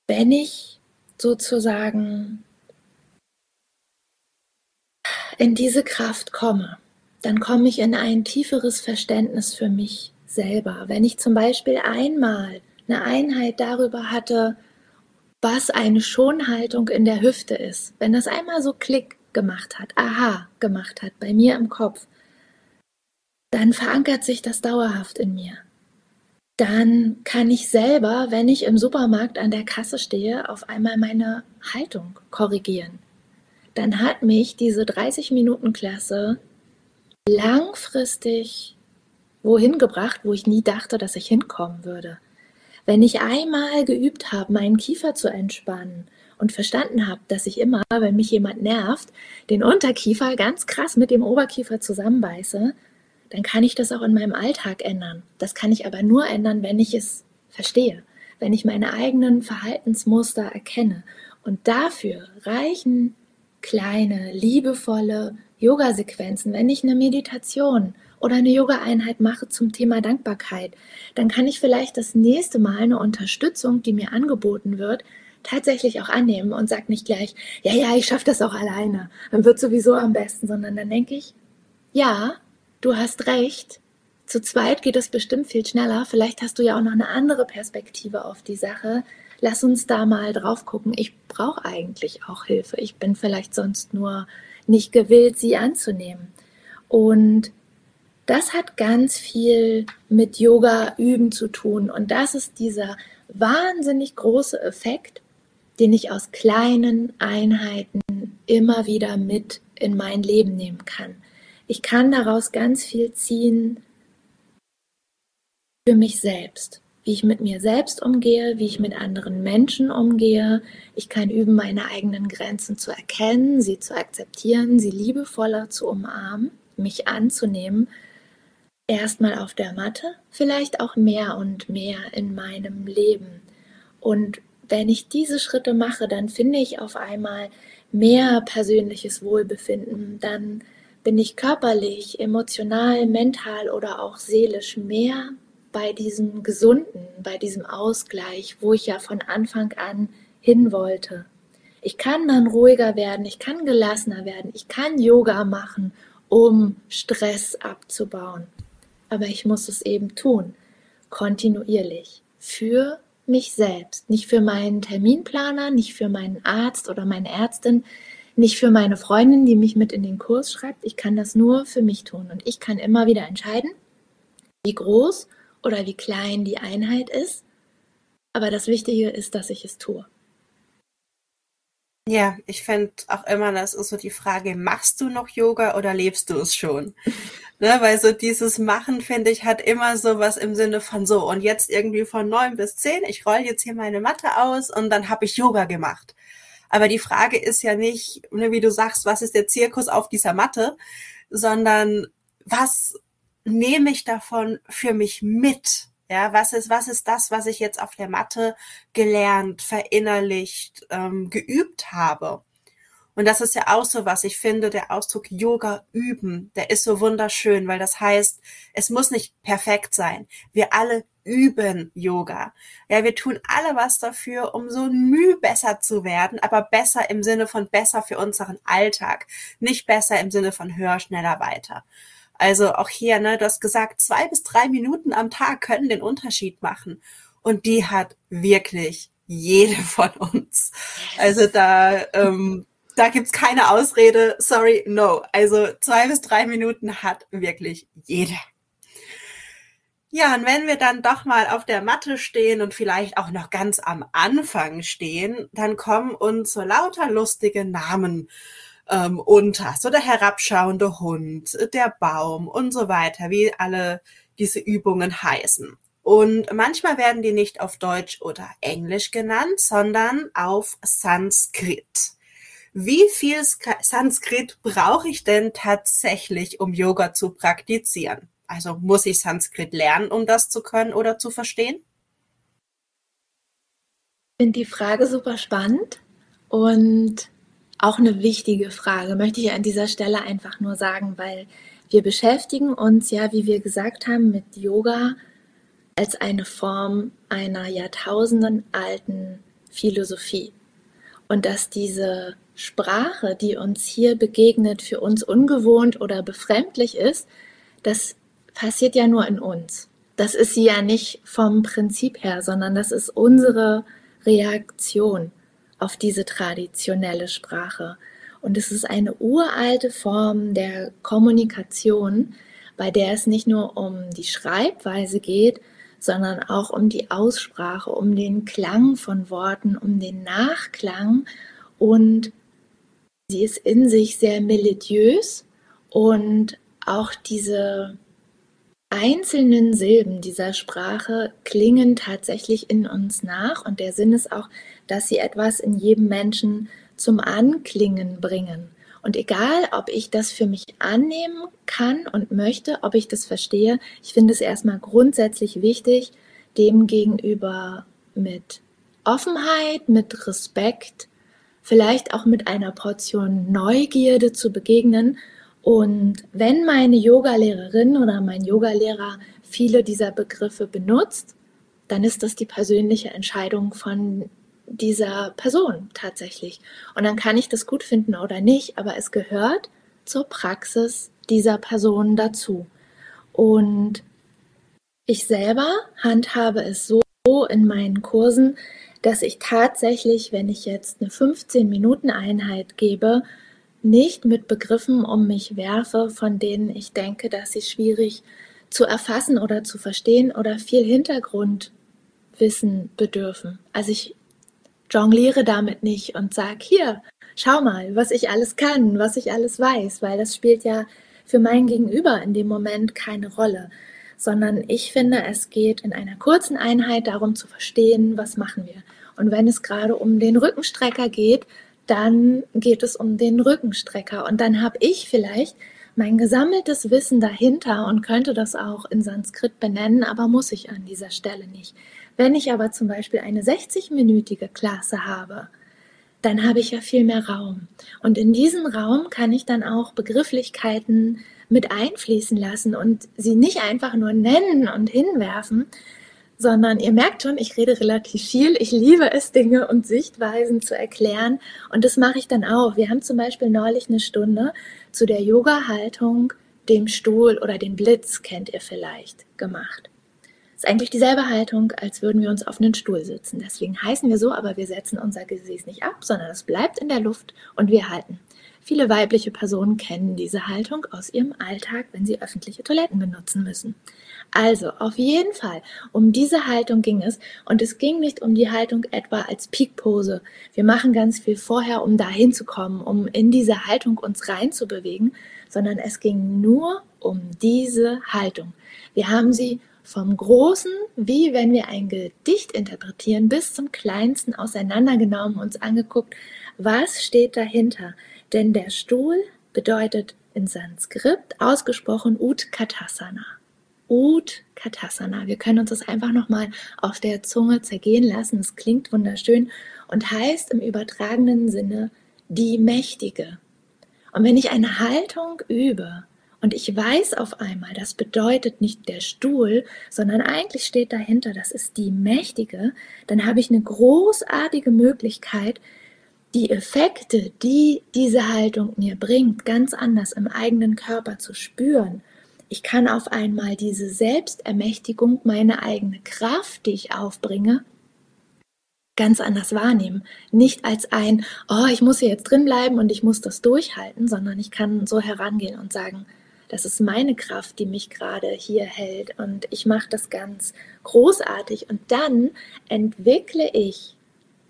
wenn ich sozusagen in diese Kraft komme, dann komme ich in ein tieferes Verständnis für mich selber. Wenn ich zum Beispiel einmal eine Einheit darüber hatte, was eine Schonhaltung in der Hüfte ist, wenn das einmal so Klick gemacht hat, aha gemacht hat bei mir im Kopf, dann verankert sich das dauerhaft in mir. Dann kann ich selber, wenn ich im Supermarkt an der Kasse stehe, auf einmal meine Haltung korrigieren. Dann hat mich diese 30 Minuten Klasse langfristig wohin gebracht, wo ich nie dachte, dass ich hinkommen würde. Wenn ich einmal geübt habe, meinen Kiefer zu entspannen und verstanden habe, dass ich immer, wenn mich jemand nervt, den Unterkiefer ganz krass mit dem Oberkiefer zusammenbeiße, dann kann ich das auch in meinem Alltag ändern. Das kann ich aber nur ändern, wenn ich es verstehe, wenn ich meine eigenen Verhaltensmuster erkenne. Und dafür reichen kleine, liebevolle Yoga-Sequenzen, wenn ich eine Meditation oder eine Yoga-Einheit mache zum Thema Dankbarkeit, dann kann ich vielleicht das nächste Mal eine Unterstützung, die mir angeboten wird, tatsächlich auch annehmen und sage nicht gleich, ja, ja, ich schaffe das auch alleine, dann wird sowieso am besten, sondern dann denke ich, ja, du hast recht, zu zweit geht es bestimmt viel schneller. Vielleicht hast du ja auch noch eine andere Perspektive auf die Sache. Lass uns da mal drauf gucken. Ich brauche eigentlich auch Hilfe. Ich bin vielleicht sonst nur nicht gewillt, sie anzunehmen. Und das hat ganz viel mit Yoga üben zu tun. Und das ist dieser wahnsinnig große Effekt, den ich aus kleinen Einheiten immer wieder mit in mein Leben nehmen kann. Ich kann daraus ganz viel ziehen für mich selbst, wie ich mit mir selbst umgehe, wie ich mit anderen Menschen umgehe. Ich kann üben, meine eigenen Grenzen zu erkennen, sie zu akzeptieren, sie liebevoller zu umarmen, mich anzunehmen. Erstmal auf der Matte, vielleicht auch mehr und mehr in meinem Leben. Und wenn ich diese Schritte mache, dann finde ich auf einmal mehr persönliches Wohlbefinden, dann bin ich körperlich, emotional, mental oder auch seelisch mehr bei diesem Gesunden, bei diesem Ausgleich, wo ich ja von Anfang an hin wollte. Ich kann dann ruhiger werden, ich kann gelassener werden, ich kann Yoga machen, um Stress abzubauen. Aber ich muss es eben tun, kontinuierlich, für mich selbst, nicht für meinen Terminplaner, nicht für meinen Arzt oder meine Ärztin, nicht für meine Freundin, die mich mit in den Kurs schreibt. Ich kann das nur für mich tun. Und ich kann immer wieder entscheiden, wie groß oder wie klein die Einheit ist. Aber das Wichtige ist, dass ich es tue. Ja, ich finde auch immer, das ist so die Frage, machst du noch Yoga oder lebst du es schon? Ne, weil so dieses Machen, finde ich, hat immer so was im Sinne von so und jetzt irgendwie von neun bis zehn, ich roll jetzt hier meine Matte aus und dann habe ich Yoga gemacht. Aber die Frage ist ja nicht, ne, wie du sagst, was ist der Zirkus auf dieser Matte, sondern was nehme ich davon für mich mit? Ja, was ist, was ist das, was ich jetzt auf der Matte gelernt, verinnerlicht, ähm, geübt habe? Und das ist ja auch so was. Ich finde, der Ausdruck Yoga üben, der ist so wunderschön, weil das heißt, es muss nicht perfekt sein. Wir alle üben Yoga. Ja, wir tun alle was dafür, um so müh besser zu werden, aber besser im Sinne von besser für unseren Alltag, nicht besser im Sinne von höher, schneller, weiter. Also auch hier, ne, du hast gesagt, zwei bis drei Minuten am Tag können den Unterschied machen. Und die hat wirklich jede von uns. Also da, ähm, da gibt's keine Ausrede, sorry, no. Also zwei bis drei Minuten hat wirklich jede. Ja, und wenn wir dann doch mal auf der Matte stehen und vielleicht auch noch ganz am Anfang stehen, dann kommen uns so lauter lustige Namen ähm, unter. So der herabschauende Hund, der Baum und so weiter, wie alle diese Übungen heißen. Und manchmal werden die nicht auf Deutsch oder Englisch genannt, sondern auf Sanskrit. Wie viel Sanskrit brauche ich denn tatsächlich, um Yoga zu praktizieren? Also muss ich Sanskrit lernen, um das zu können oder zu verstehen? Ich finde die Frage super spannend und auch eine wichtige Frage, möchte ich an dieser Stelle einfach nur sagen, weil wir beschäftigen uns ja, wie wir gesagt haben, mit Yoga als eine Form einer jahrtausendenalten Philosophie. Und dass diese Sprache, die uns hier begegnet, für uns ungewohnt oder befremdlich ist, das passiert ja nur in uns. Das ist sie ja nicht vom Prinzip her, sondern das ist unsere Reaktion auf diese traditionelle Sprache. Und es ist eine uralte Form der Kommunikation, bei der es nicht nur um die Schreibweise geht, sondern auch um die Aussprache, um den Klang von Worten, um den Nachklang. Und sie ist in sich sehr melodiös und auch diese einzelnen Silben dieser Sprache klingen tatsächlich in uns nach und der Sinn ist auch, dass sie etwas in jedem Menschen zum Anklingen bringen. Und egal, ob ich das für mich annehmen kann und möchte, ob ich das verstehe, ich finde es erstmal grundsätzlich wichtig, dem gegenüber mit Offenheit, mit Respekt, vielleicht auch mit einer Portion Neugierde zu begegnen und wenn meine Yogalehrerin oder mein Yogalehrer viele dieser Begriffe benutzt, dann ist das die persönliche Entscheidung von dieser Person tatsächlich. Und dann kann ich das gut finden oder nicht, aber es gehört zur Praxis dieser Person dazu. Und ich selber handhabe es so in meinen Kursen, dass ich tatsächlich, wenn ich jetzt eine 15-Minuten-Einheit gebe, nicht mit Begriffen um mich werfe, von denen ich denke, dass sie schwierig zu erfassen oder zu verstehen oder viel Hintergrundwissen bedürfen. Also ich jongliere damit nicht und sage, hier, schau mal, was ich alles kann, was ich alles weiß, weil das spielt ja für mein Gegenüber in dem Moment keine Rolle, sondern ich finde, es geht in einer kurzen Einheit darum zu verstehen, was machen wir. Und wenn es gerade um den Rückenstrecker geht, dann geht es um den Rückenstrecker. Und dann habe ich vielleicht mein gesammeltes Wissen dahinter und könnte das auch in Sanskrit benennen, aber muss ich an dieser Stelle nicht. Wenn ich aber zum Beispiel eine 60-minütige Klasse habe, dann habe ich ja viel mehr Raum. Und in diesen Raum kann ich dann auch Begrifflichkeiten mit einfließen lassen und sie nicht einfach nur nennen und hinwerfen, sondern ihr merkt schon, ich rede relativ viel. Ich liebe es, Dinge und Sichtweisen zu erklären. Und das mache ich dann auch. Wir haben zum Beispiel neulich eine Stunde zu der Yoga-Haltung, dem Stuhl oder dem Blitz, kennt ihr vielleicht, gemacht. Ist eigentlich dieselbe Haltung, als würden wir uns auf einen Stuhl sitzen. Deswegen heißen wir so, aber wir setzen unser Gesäß nicht ab, sondern es bleibt in der Luft und wir halten. Viele weibliche Personen kennen diese Haltung aus ihrem Alltag, wenn sie öffentliche Toiletten benutzen müssen. Also, auf jeden Fall, um diese Haltung ging es. Und es ging nicht um die Haltung etwa als Peakpose. Wir machen ganz viel vorher, um dahin zu kommen, um in diese Haltung uns reinzubewegen, sondern es ging nur um diese Haltung. Wir haben sie vom Großen, wie wenn wir ein Gedicht interpretieren, bis zum Kleinsten auseinandergenommen, uns angeguckt, was steht dahinter. Denn der Stuhl bedeutet in Sanskrit ausgesprochen Utkatasana. Utkatasana. Wir können uns das einfach nochmal auf der Zunge zergehen lassen. Es klingt wunderschön und heißt im übertragenen Sinne die Mächtige. Und wenn ich eine Haltung übe Und ich weiß auf einmal, das bedeutet nicht der Stuhl, sondern eigentlich steht dahinter, das ist die Mächtige, dann habe ich eine großartige Möglichkeit, die Effekte, die diese Haltung mir bringt, ganz anders im eigenen Körper zu spüren. Ich kann auf einmal diese Selbstermächtigung, meine eigene Kraft, die ich aufbringe, ganz anders wahrnehmen. Nicht als ein, oh, ich muss hier jetzt drin bleiben und ich muss das durchhalten, sondern ich kann so herangehen und sagen, das ist meine Kraft, die mich gerade hier hält und ich mache das ganz großartig und dann entwickle ich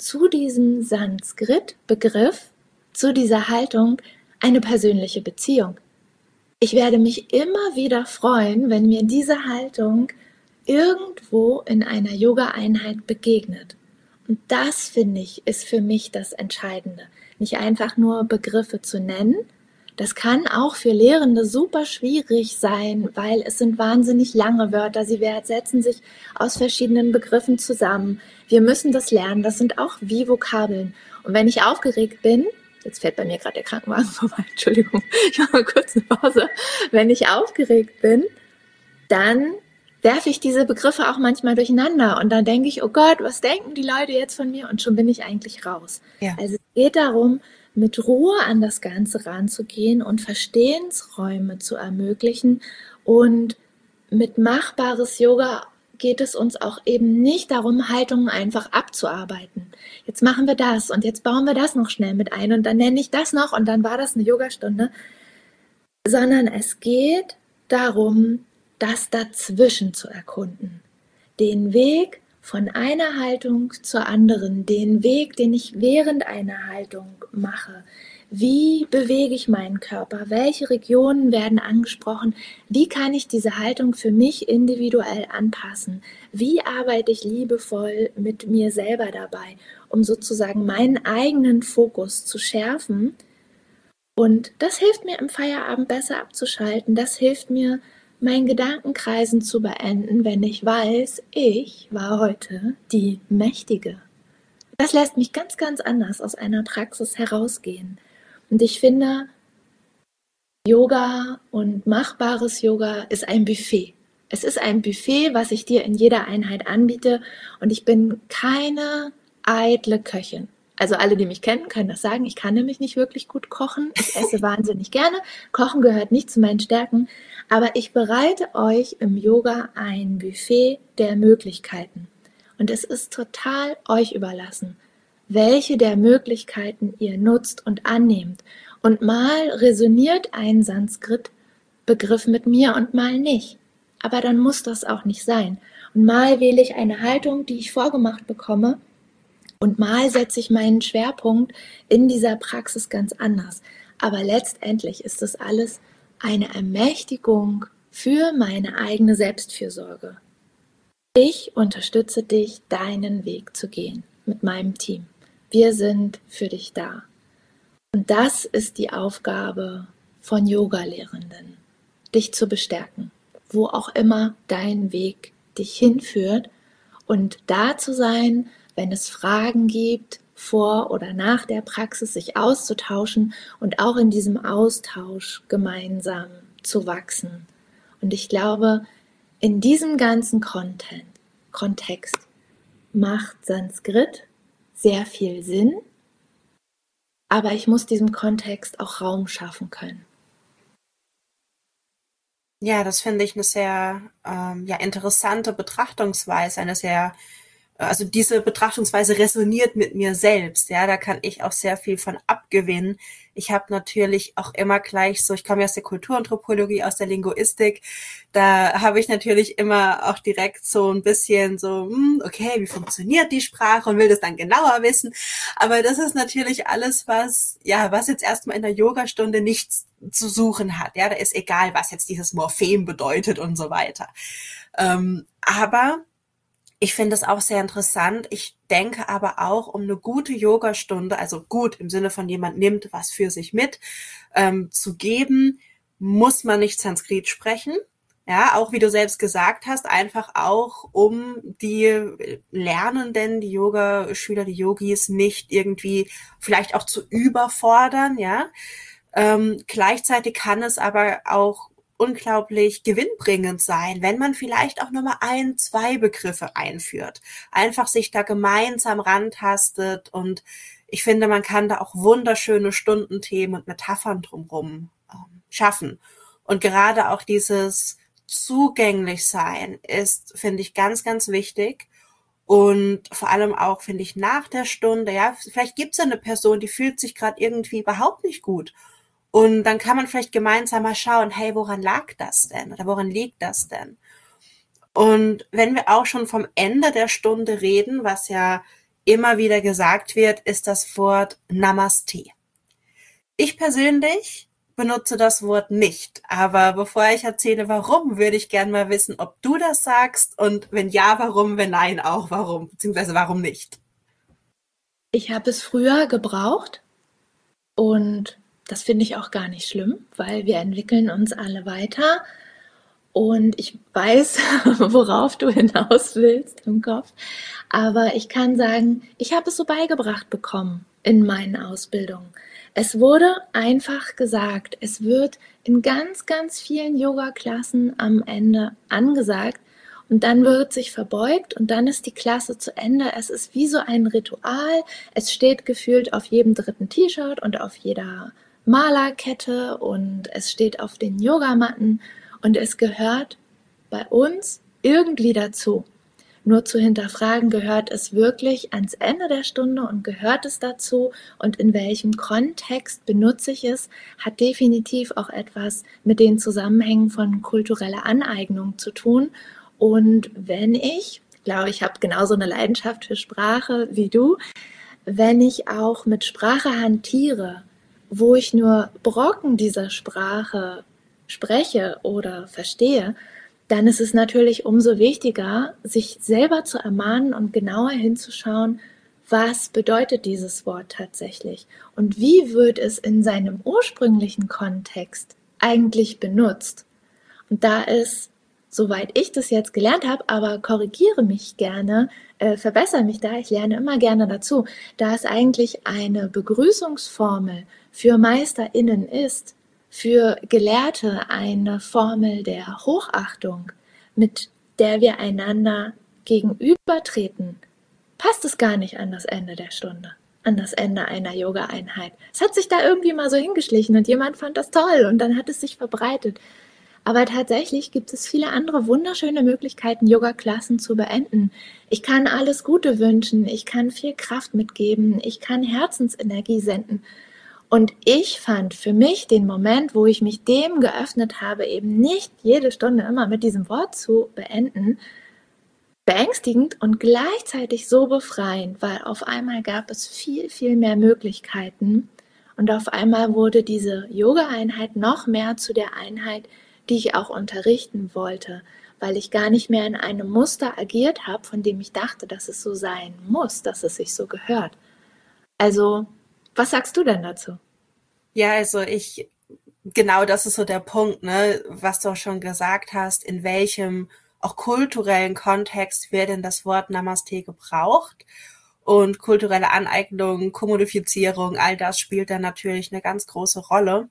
zu diesem Sanskrit-Begriff, zu dieser Haltung eine persönliche Beziehung. Ich werde mich immer wieder freuen, wenn mir diese Haltung irgendwo in einer Yoga-Einheit begegnet. Und das, finde ich, ist für mich das Entscheidende. Nicht einfach nur Begriffe zu nennen. Das kann auch für Lehrende super schwierig sein, weil es sind wahnsinnig lange Wörter. Sie setzen sich aus verschiedenen Begriffen zusammen. Wir müssen das lernen. Das sind auch wie Vokabeln. Und wenn ich aufgeregt bin, jetzt fährt bei mir gerade der Krankenwagen [laughs] vorbei, Entschuldigung, ich mache mal kurz eine Pause. Wenn ich aufgeregt bin, dann werfe ich diese Begriffe auch manchmal durcheinander und dann denke ich, oh Gott, was denken die Leute jetzt von mir? Und schon bin ich eigentlich raus. Ja. Also es geht darum, mit Ruhe an das Ganze ranzugehen und Verstehensräume zu ermöglichen. Und mit machbares Yoga geht es uns auch eben nicht darum, Haltungen einfach abzuarbeiten. Jetzt machen wir das und jetzt bauen wir das noch schnell mit ein und dann nenne ich das noch und dann war das eine Yogastunde, sondern es geht darum, das dazwischen zu erkunden. Den Weg von einer Haltung zur anderen, den Weg, den ich während einer Haltung mache. Wie bewege ich meinen Körper? Welche Regionen werden angesprochen? Wie kann ich diese Haltung für mich individuell anpassen? Wie arbeite ich liebevoll mit mir selber dabei, um sozusagen meinen eigenen Fokus zu schärfen? Und das hilft mir im Feierabend besser abzuschalten. Das hilft mir, mein Gedankenkreisen zu beenden, wenn ich weiß, ich war heute die Mächtige. Das lässt mich ganz, ganz anders aus einer Praxis herausgehen. Und ich finde, Yoga und machbares Yoga ist ein Buffet. Es ist ein Buffet, was ich dir in jeder Einheit anbiete. Und ich bin keine eitle Köchin. Also alle, die mich kennen, können das sagen. Ich kann nämlich nicht wirklich gut kochen. Ich esse [laughs] wahnsinnig gerne. Kochen gehört nicht zu meinen Stärken. Aber ich bereite euch im Yoga ein Buffet der Möglichkeiten. Und es ist total euch überlassen, welche der Möglichkeiten ihr nutzt und annehmt. Und mal resoniert ein Sanskrit-Begriff mit mir und mal nicht. Aber dann muss das auch nicht sein. Und mal wähle ich eine Haltung, die ich vorgemacht bekomme, und mal setze ich meinen Schwerpunkt in dieser Praxis ganz anders. Aber letztendlich ist das alles eine Ermächtigung für meine eigene Selbstfürsorge. Ich unterstütze dich, deinen Weg zu gehen mit meinem Team. Wir sind für dich da. Und das ist die Aufgabe von Yoga-Lehrenden, dich zu bestärken, wo auch immer dein Weg dich hinführt und da zu sein, wenn es Fragen gibt, vor oder nach der Praxis sich auszutauschen und auch in diesem Austausch gemeinsam zu wachsen. Und ich glaube, in diesem ganzen Content, Kontext macht Sanskrit sehr viel Sinn, aber ich muss diesem Kontext auch Raum schaffen können. Ja, das finde ich eine sehr ähm, ja, interessante Betrachtungsweise, eine sehr also diese Betrachtungsweise resoniert mit mir selbst. Ja, da kann ich auch sehr viel von abgewinnen. Ich habe natürlich auch immer gleich so, ich komme ja aus der Kulturanthropologie, aus der Linguistik, da habe ich natürlich immer auch direkt so ein bisschen so, hm, okay, wie funktioniert die Sprache und will das dann genauer wissen. Aber das ist natürlich alles, was, ja, was jetzt erstmal in der Yogastunde nichts zu suchen hat. Ja, da ist egal, was jetzt dieses Morphem bedeutet und so weiter. Ähm, aber ich finde es auch sehr interessant. Ich denke aber auch, um eine gute Yogastunde, also gut im Sinne von jemand nimmt was für sich mit, ähm, zu geben, muss man nicht Sanskrit sprechen. Ja, auch wie du selbst gesagt hast, einfach auch, um die Lernenden, die Yoga-Schüler, die Yogis nicht irgendwie vielleicht auch zu überfordern, ja. Ähm, gleichzeitig kann es aber auch unglaublich gewinnbringend sein, wenn man vielleicht auch nur mal ein, zwei Begriffe einführt. Einfach sich da gemeinsam rantastet und ich finde, man kann da auch wunderschöne Stundenthemen und Metaphern drumherum ähm, schaffen. Und gerade auch dieses zugänglich sein ist, finde ich, ganz, ganz wichtig. Und vor allem auch, finde ich, nach der Stunde, ja, vielleicht gibt es eine Person, die fühlt sich gerade irgendwie überhaupt nicht gut. Und dann kann man vielleicht gemeinsam mal schauen, hey, woran lag das denn? Oder woran liegt das denn? Und wenn wir auch schon vom Ende der Stunde reden, was ja immer wieder gesagt wird, ist das Wort Namaste. Ich persönlich benutze das Wort nicht, aber bevor ich erzähle, warum, würde ich gerne mal wissen, ob du das sagst und wenn ja, warum, wenn nein, auch warum, beziehungsweise warum nicht. Ich habe es früher gebraucht und das finde ich auch gar nicht schlimm, weil wir entwickeln uns alle weiter. Und ich weiß, [laughs] worauf du hinaus willst im Kopf. Aber ich kann sagen, ich habe es so beigebracht bekommen in meinen Ausbildungen. Es wurde einfach gesagt, es wird in ganz, ganz vielen Yoga-Klassen am Ende angesagt und dann wird sich verbeugt und dann ist die Klasse zu Ende. Es ist wie so ein Ritual. Es steht gefühlt auf jedem dritten T-Shirt und auf jeder Malerkette und es steht auf den Yogamatten und es gehört bei uns irgendwie dazu. Nur zu hinterfragen, gehört es wirklich ans Ende der Stunde und gehört es dazu und in welchem Kontext benutze ich es, hat definitiv auch etwas mit den Zusammenhängen von kultureller Aneignung zu tun. Und wenn ich, glaube ich, habe genauso eine Leidenschaft für Sprache wie du, wenn ich auch mit Sprache hantiere, wo ich nur Brocken dieser Sprache spreche oder verstehe, dann ist es natürlich umso wichtiger, sich selber zu ermahnen und genauer hinzuschauen, was bedeutet dieses Wort tatsächlich und wie wird es in seinem ursprünglichen Kontext eigentlich benutzt. Und da ist, soweit ich das jetzt gelernt habe, aber korrigiere mich gerne, äh, verbessere mich da, ich lerne immer gerne dazu, da es eigentlich eine Begrüßungsformel für MeisterInnen ist, für Gelehrte eine Formel der Hochachtung, mit der wir einander gegenübertreten, passt es gar nicht an das Ende der Stunde, an das Ende einer Yoga-Einheit. Es hat sich da irgendwie mal so hingeschlichen und jemand fand das toll und dann hat es sich verbreitet. Aber tatsächlich gibt es viele andere wunderschöne Möglichkeiten, Yoga-Klassen zu beenden. Ich kann alles Gute wünschen, ich kann viel Kraft mitgeben, ich kann Herzensenergie senden. Und ich fand für mich den Moment, wo ich mich dem geöffnet habe, eben nicht jede Stunde immer mit diesem Wort zu beenden, beängstigend und gleichzeitig so befreiend, weil auf einmal gab es viel, viel mehr Möglichkeiten und auf einmal wurde diese Yoga-Einheit noch mehr zu der Einheit, die ich auch unterrichten wollte, weil ich gar nicht mehr in einem Muster agiert habe, von dem ich dachte, dass es so sein muss, dass es sich so gehört. Also was sagst du denn dazu? Ja, also ich, genau das ist so der Punkt, ne, was du auch schon gesagt hast, in welchem auch kulturellen Kontext wird denn das Wort Namaste gebraucht? Und kulturelle Aneignung, Kommodifizierung, all das spielt dann natürlich eine ganz große Rolle.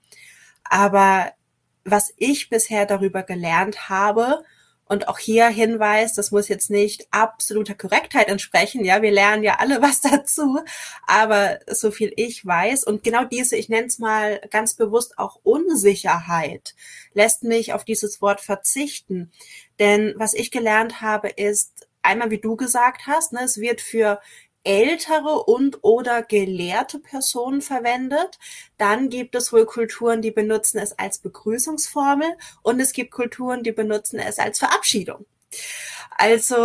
Aber was ich bisher darüber gelernt habe, und auch hier Hinweis, das muss jetzt nicht absoluter Korrektheit entsprechen. Ja, wir lernen ja alle [laughs] was dazu. Aber so viel ich weiß und genau diese, ich nenne es mal ganz bewusst auch Unsicherheit, lässt mich auf dieses Wort verzichten. Denn was ich gelernt habe, ist einmal, wie du gesagt hast, ne, es wird für ältere und oder gelehrte Personen verwendet. Dann gibt es wohl Kulturen, die benutzen es als Begrüßungsformel und es gibt Kulturen, die benutzen es als Verabschiedung. Also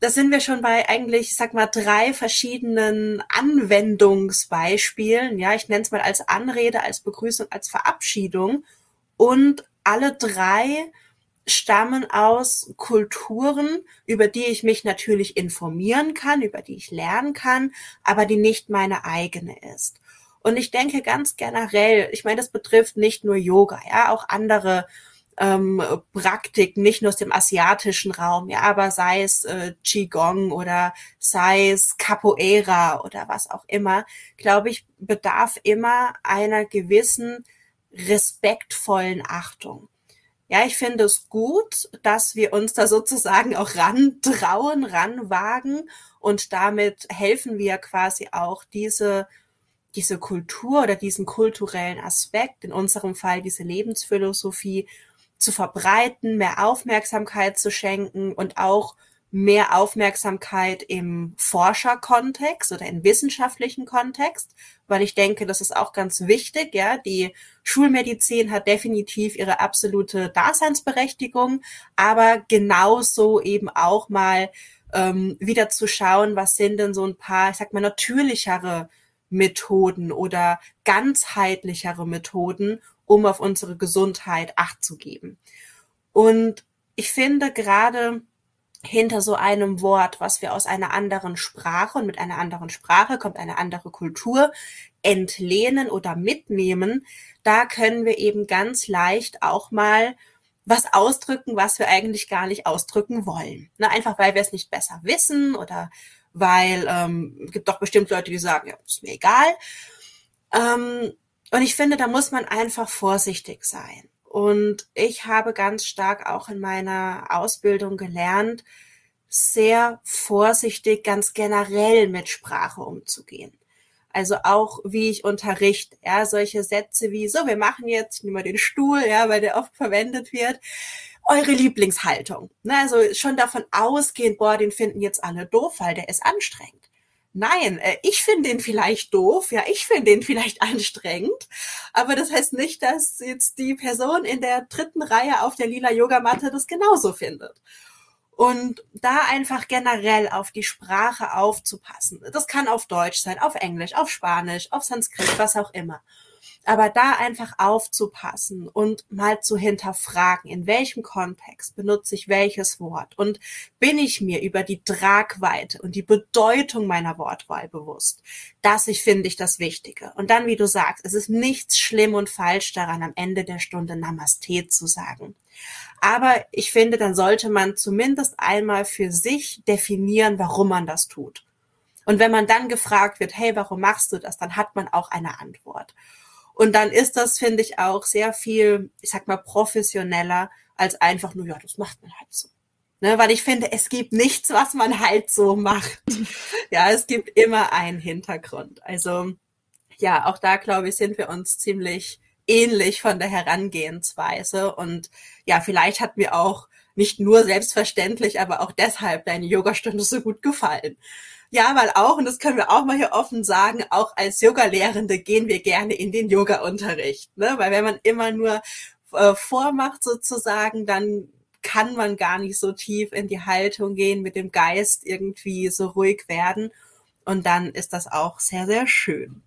da sind wir schon bei eigentlich, ich sag mal, drei verschiedenen Anwendungsbeispielen. Ja, ich nenne es mal als Anrede, als Begrüßung, als Verabschiedung. Und alle drei stammen aus Kulturen, über die ich mich natürlich informieren kann, über die ich lernen kann, aber die nicht meine eigene ist. Und ich denke ganz generell, ich meine, das betrifft nicht nur Yoga, ja, auch andere ähm, Praktiken, nicht nur aus dem asiatischen Raum, ja, aber sei es äh, Qigong oder sei es Capoeira oder was auch immer, glaube ich, bedarf immer einer gewissen respektvollen Achtung Ja, ich finde es gut, dass wir uns da sozusagen auch rantrauen, ranwagen und damit helfen wir quasi auch diese diese Kultur oder diesen kulturellen Aspekt, in unserem Fall diese Lebensphilosophie, zu verbreiten, mehr Aufmerksamkeit zu schenken und auch mehr Aufmerksamkeit im Forscherkontext oder im wissenschaftlichen Kontext, weil ich denke, das ist auch ganz wichtig. Ja, die Schulmedizin hat definitiv ihre absolute Daseinsberechtigung, aber genauso eben auch mal ähm, wieder zu schauen, was sind denn so ein paar, ich sag mal, natürlichere Methoden oder ganzheitlichere Methoden, um auf unsere Gesundheit Acht zu geben. Und ich finde gerade hinter so einem Wort, was wir aus einer anderen Sprache und mit einer anderen Sprache kommt eine andere Kultur entlehnen oder mitnehmen, da können wir eben ganz leicht auch mal was ausdrücken, was wir eigentlich gar nicht ausdrücken wollen. Ne, einfach weil wir es nicht besser wissen oder weil ähm, gibt doch bestimmt Leute, die sagen, ja, ist mir egal. Ähm, und ich finde, da muss man einfach vorsichtig sein. Und ich habe ganz stark auch in meiner Ausbildung gelernt, sehr vorsichtig ganz generell mit Sprache umzugehen. Also auch wie ich unterrichte, ja, solche Sätze wie so, wir machen jetzt, ich nehme mal den Stuhl, ja, weil der oft verwendet wird, eure Lieblingshaltung. Ne, also schon davon ausgehend, boah, den finden jetzt alle doof, weil der ist anstrengend. Nein, äh, ich finde den vielleicht doof, ja, ich finde den vielleicht [laughs] anstrengend, aber das heißt nicht, dass jetzt die Person in der dritten Reihe auf der lila Yogamatte das genauso findet. Und da einfach generell auf die Sprache aufzupassen. Das kann auf Deutsch sein, auf Englisch, auf Spanisch, auf Sanskrit, was auch immer. Aber da einfach aufzupassen und mal zu hinterfragen, in welchem Kontext benutze ich welches Wort und bin ich mir über die Tragweite und die Bedeutung meiner Wortwahl bewusst. Das ich finde ich das Wichtige. Und dann, wie du sagst, es ist nichts schlimm und falsch daran, am Ende der Stunde Namaste zu sagen. Aber ich finde, dann sollte man zumindest einmal für sich definieren, warum man das tut. Und wenn man dann gefragt wird, hey, warum machst du das, dann hat man auch eine Antwort. Und dann ist das, finde ich, auch sehr viel, ich sag mal, professioneller als einfach nur, ja, das macht man halt so. Ne, weil ich finde, es gibt nichts, was man halt so macht. [laughs] ja, es gibt immer einen Hintergrund. Also ja, auch da glaube ich, sind wir uns ziemlich ähnlich von der Herangehensweise. Und ja, vielleicht hat mir auch nicht nur selbstverständlich, aber auch deshalb deine Yogastunde so gut gefallen. Ja, weil auch, und das können wir auch mal hier offen sagen, auch als Yoga-Lehrende gehen wir gerne in den Yoga-Unterricht. Ne? Weil wenn man immer nur äh, vormacht sozusagen, dann kann man gar nicht so tief in die Haltung gehen, mit dem Geist irgendwie so ruhig werden. Und dann ist das auch sehr, sehr schön.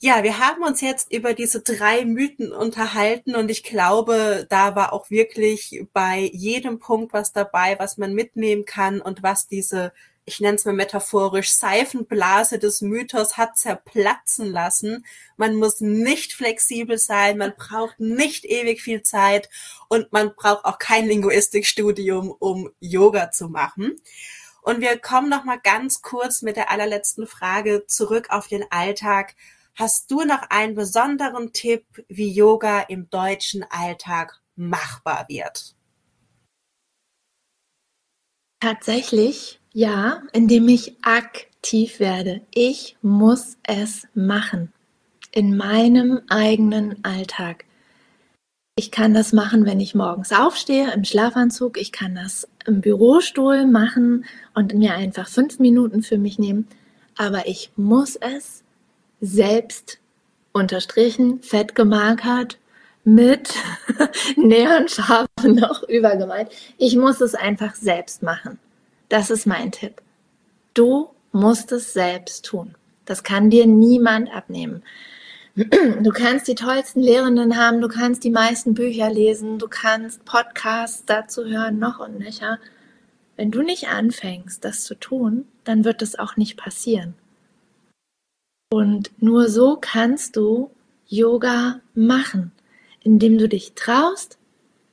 Ja, wir haben uns jetzt über diese drei Mythen unterhalten und ich glaube, da war auch wirklich bei jedem Punkt was dabei, was man mitnehmen kann und was diese ich nenne es mal metaphorisch, Seifenblase des Mythos hat zerplatzen lassen. Man muss nicht flexibel sein, man braucht nicht ewig viel Zeit und man braucht auch kein Linguistikstudium, um Yoga zu machen. Und wir kommen noch mal ganz kurz mit der allerletzten Frage zurück auf den Alltag. Hast du noch einen besonderen Tipp, wie Yoga im deutschen Alltag machbar wird? Tatsächlich ja, indem ich aktiv werde. Ich muss es machen. In meinem eigenen Alltag. Ich kann das machen, wenn ich morgens aufstehe im Schlafanzug. Ich kann das im Bürostuhl machen und mir einfach fünf Minuten für mich nehmen. Aber ich muss es selbst unterstrichen, fett gemarkert, mit [laughs] Neonfarben noch übergemalt. Ich muss es einfach selbst machen. Das ist mein Tipp. Du musst es selbst tun. Das kann dir niemand abnehmen. [clears throat] Du kannst die tollsten Lehrenden haben, du kannst die meisten Bücher lesen, du kannst Podcasts dazu hören, noch und nöcher. Wenn du nicht anfängst, das zu tun, dann wird es auch nicht passieren. Und nur so kannst du Yoga machen, indem du dich traust,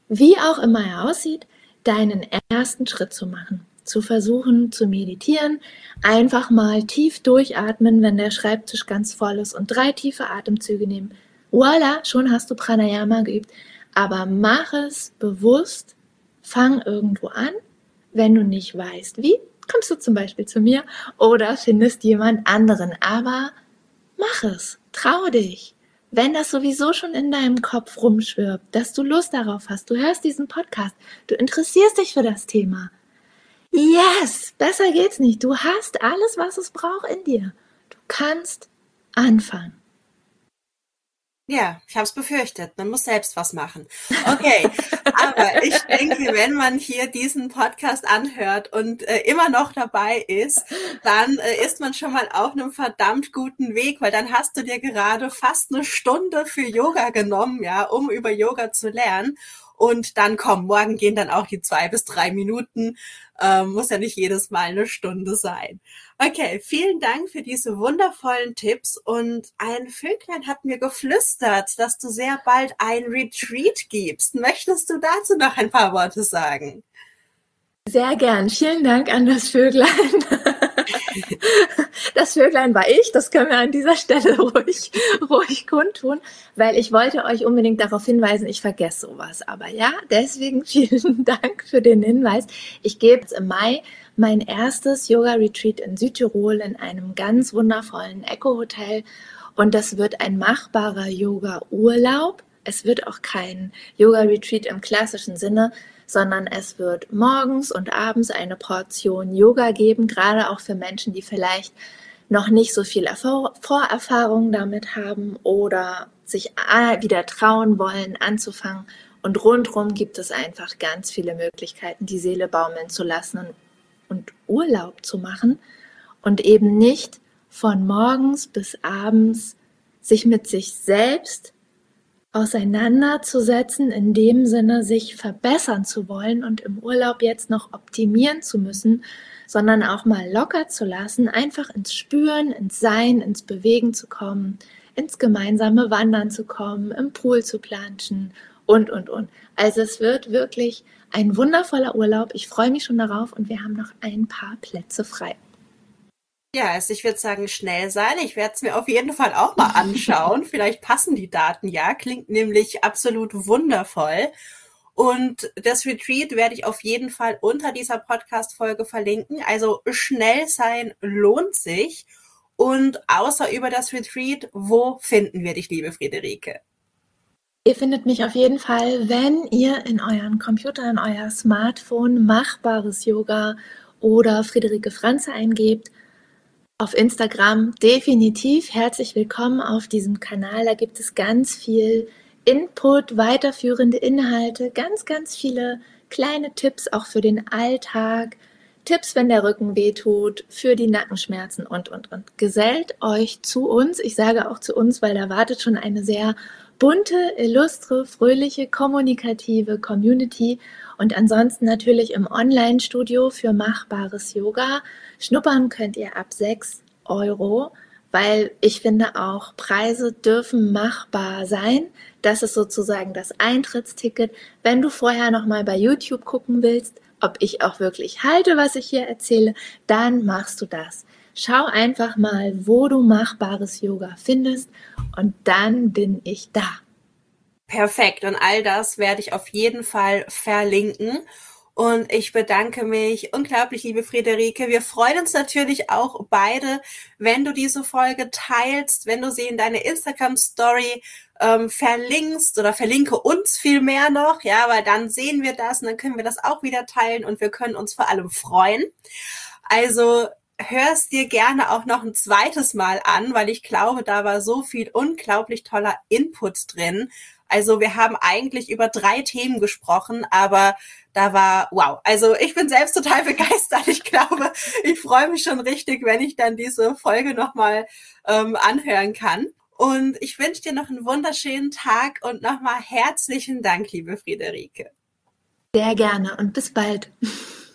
wie auch immer er aussieht, deinen ersten Schritt zu machen zu versuchen zu meditieren, einfach mal tief durchatmen, wenn der Schreibtisch ganz voll ist und drei tiefe Atemzüge nehmen. Voila, schon hast du Pranayama geübt. Aber mach es bewusst, fang irgendwo an. Wenn du nicht weißt, wie, kommst du zum Beispiel zu mir oder findest jemand anderen. Aber mach es, trau dich. Wenn das sowieso schon in deinem Kopf rumschwirbt, dass du Lust darauf hast, du hörst diesen Podcast, du interessierst dich für das Thema. Yes, besser geht's nicht. Du hast alles, was es braucht in dir. Du kannst anfangen. Ja, ich habe es befürchtet. Man muss selbst was machen. Okay, [laughs] aber ich denke, wenn man hier diesen Podcast anhört und äh, immer noch dabei ist, dann äh, ist man schon mal auf einem verdammt guten Weg, weil dann hast du dir gerade fast eine Stunde für Yoga genommen, ja, um über Yoga zu lernen. Und dann komm, morgen gehen dann auch die zwei bis drei Minuten. Ähm, muss ja nicht jedes Mal eine Stunde sein. Okay, vielen Dank für diese wundervollen Tipps. Und ein Vöglein hat mir geflüstert, dass du sehr bald ein Retreat gibst. Möchtest du dazu noch ein paar Worte sagen? Sehr gern. Vielen Dank an das Vöglein. [laughs] Das Vöglein war ich, das können wir an dieser Stelle [laughs] ruhig, kundtun, weil ich wollte euch unbedingt darauf hinweisen, ich vergesse sowas. Aber ja, deswegen [laughs] vielen Dank für den Hinweis. Ich gebe jetzt im Mai mein erstes Yoga-Retreat in Südtirol in einem ganz wundervollen Eco-Hotel und das wird ein machbarer Yoga-Urlaub. Es wird auch kein Yoga-Retreat im klassischen Sinne, sondern es wird morgens und abends eine Portion Yoga geben, gerade auch für Menschen, die vielleicht noch nicht so viel Vorerfahrung damit haben oder sich wieder trauen wollen, anzufangen. Und rundherum gibt es einfach ganz viele Möglichkeiten, die Seele baumeln zu lassen und Urlaub zu machen und eben nicht von morgens bis abends sich mit sich selbst auseinanderzusetzen, in dem Sinne, sich verbessern zu wollen und im Urlaub jetzt noch optimieren zu müssen, sondern auch mal locker zu lassen, einfach ins Spüren, ins Sein, ins Bewegen zu kommen, ins gemeinsame Wandern zu kommen, im Pool zu planschen und, und, und. Also es wird wirklich ein wundervoller Urlaub. Ich freue mich schon darauf und wir haben noch ein paar Plätze frei. Ja, also ich würde sagen, schnell sein. Ich werde es mir auf jeden Fall auch mal anschauen. [laughs] Vielleicht passen die Daten ja. Klingt nämlich absolut wundervoll. Und das Retreat werde ich auf jeden Fall unter dieser Podcast-Folge verlinken. Also schnell sein lohnt sich. Und außer über das Retreat, wo finden wir dich, liebe Friederike? Ihr findet mich auf jeden Fall, wenn ihr in euren Computer, in euer Smartphone machbares Yoga oder Friederike Franze eingebt auf Instagram definitiv herzlich willkommen auf diesem Kanal. Da gibt es ganz viel Input, weiterführende Inhalte, ganz, ganz viele kleine Tipps auch für den Alltag, Tipps, wenn der Rücken wehtut, für die Nackenschmerzen und, und, und. Gesellt euch zu uns. Ich sage auch zu uns, weil da wartet schon eine sehr bunte, illustre, fröhliche, kommunikative Community und ansonsten natürlich im Online-Studio für machbares Yoga. Schnuppern könnt ihr ab 6 Euro, weil ich finde auch Preise dürfen machbar sein. Das ist sozusagen das Eintrittsticket. Wenn du vorher nochmal bei YouTube gucken willst, ob ich auch wirklich halte, was ich hier erzähle, dann machst du das. Schau einfach mal, wo du machbares Yoga findest und dann bin ich da. Perfekt. Und all das werde ich auf jeden Fall verlinken. Und ich bedanke mich unglaublich, liebe Friederike. Wir freuen uns natürlich auch beide, wenn du diese Folge teilst, wenn du sie in deine Instagram Story ähm, verlinkst oder verlinke uns viel mehr noch, ja, weil dann sehen wir das und dann können wir das auch wieder teilen und wir können uns vor allem freuen. Also hörst dir gerne auch noch ein zweites Mal an, weil ich glaube, da war so viel unglaublich toller Input drin. Also wir haben eigentlich über drei Themen gesprochen, aber da war wow. Also ich bin selbst total [laughs] begeistert. Ich glaube, ich freue mich schon richtig, wenn ich dann diese Folge nochmal ähm, anhören kann. Und ich wünsche dir noch einen wunderschönen Tag und nochmal herzlichen Dank, liebe Friederike. Sehr gerne und bis bald.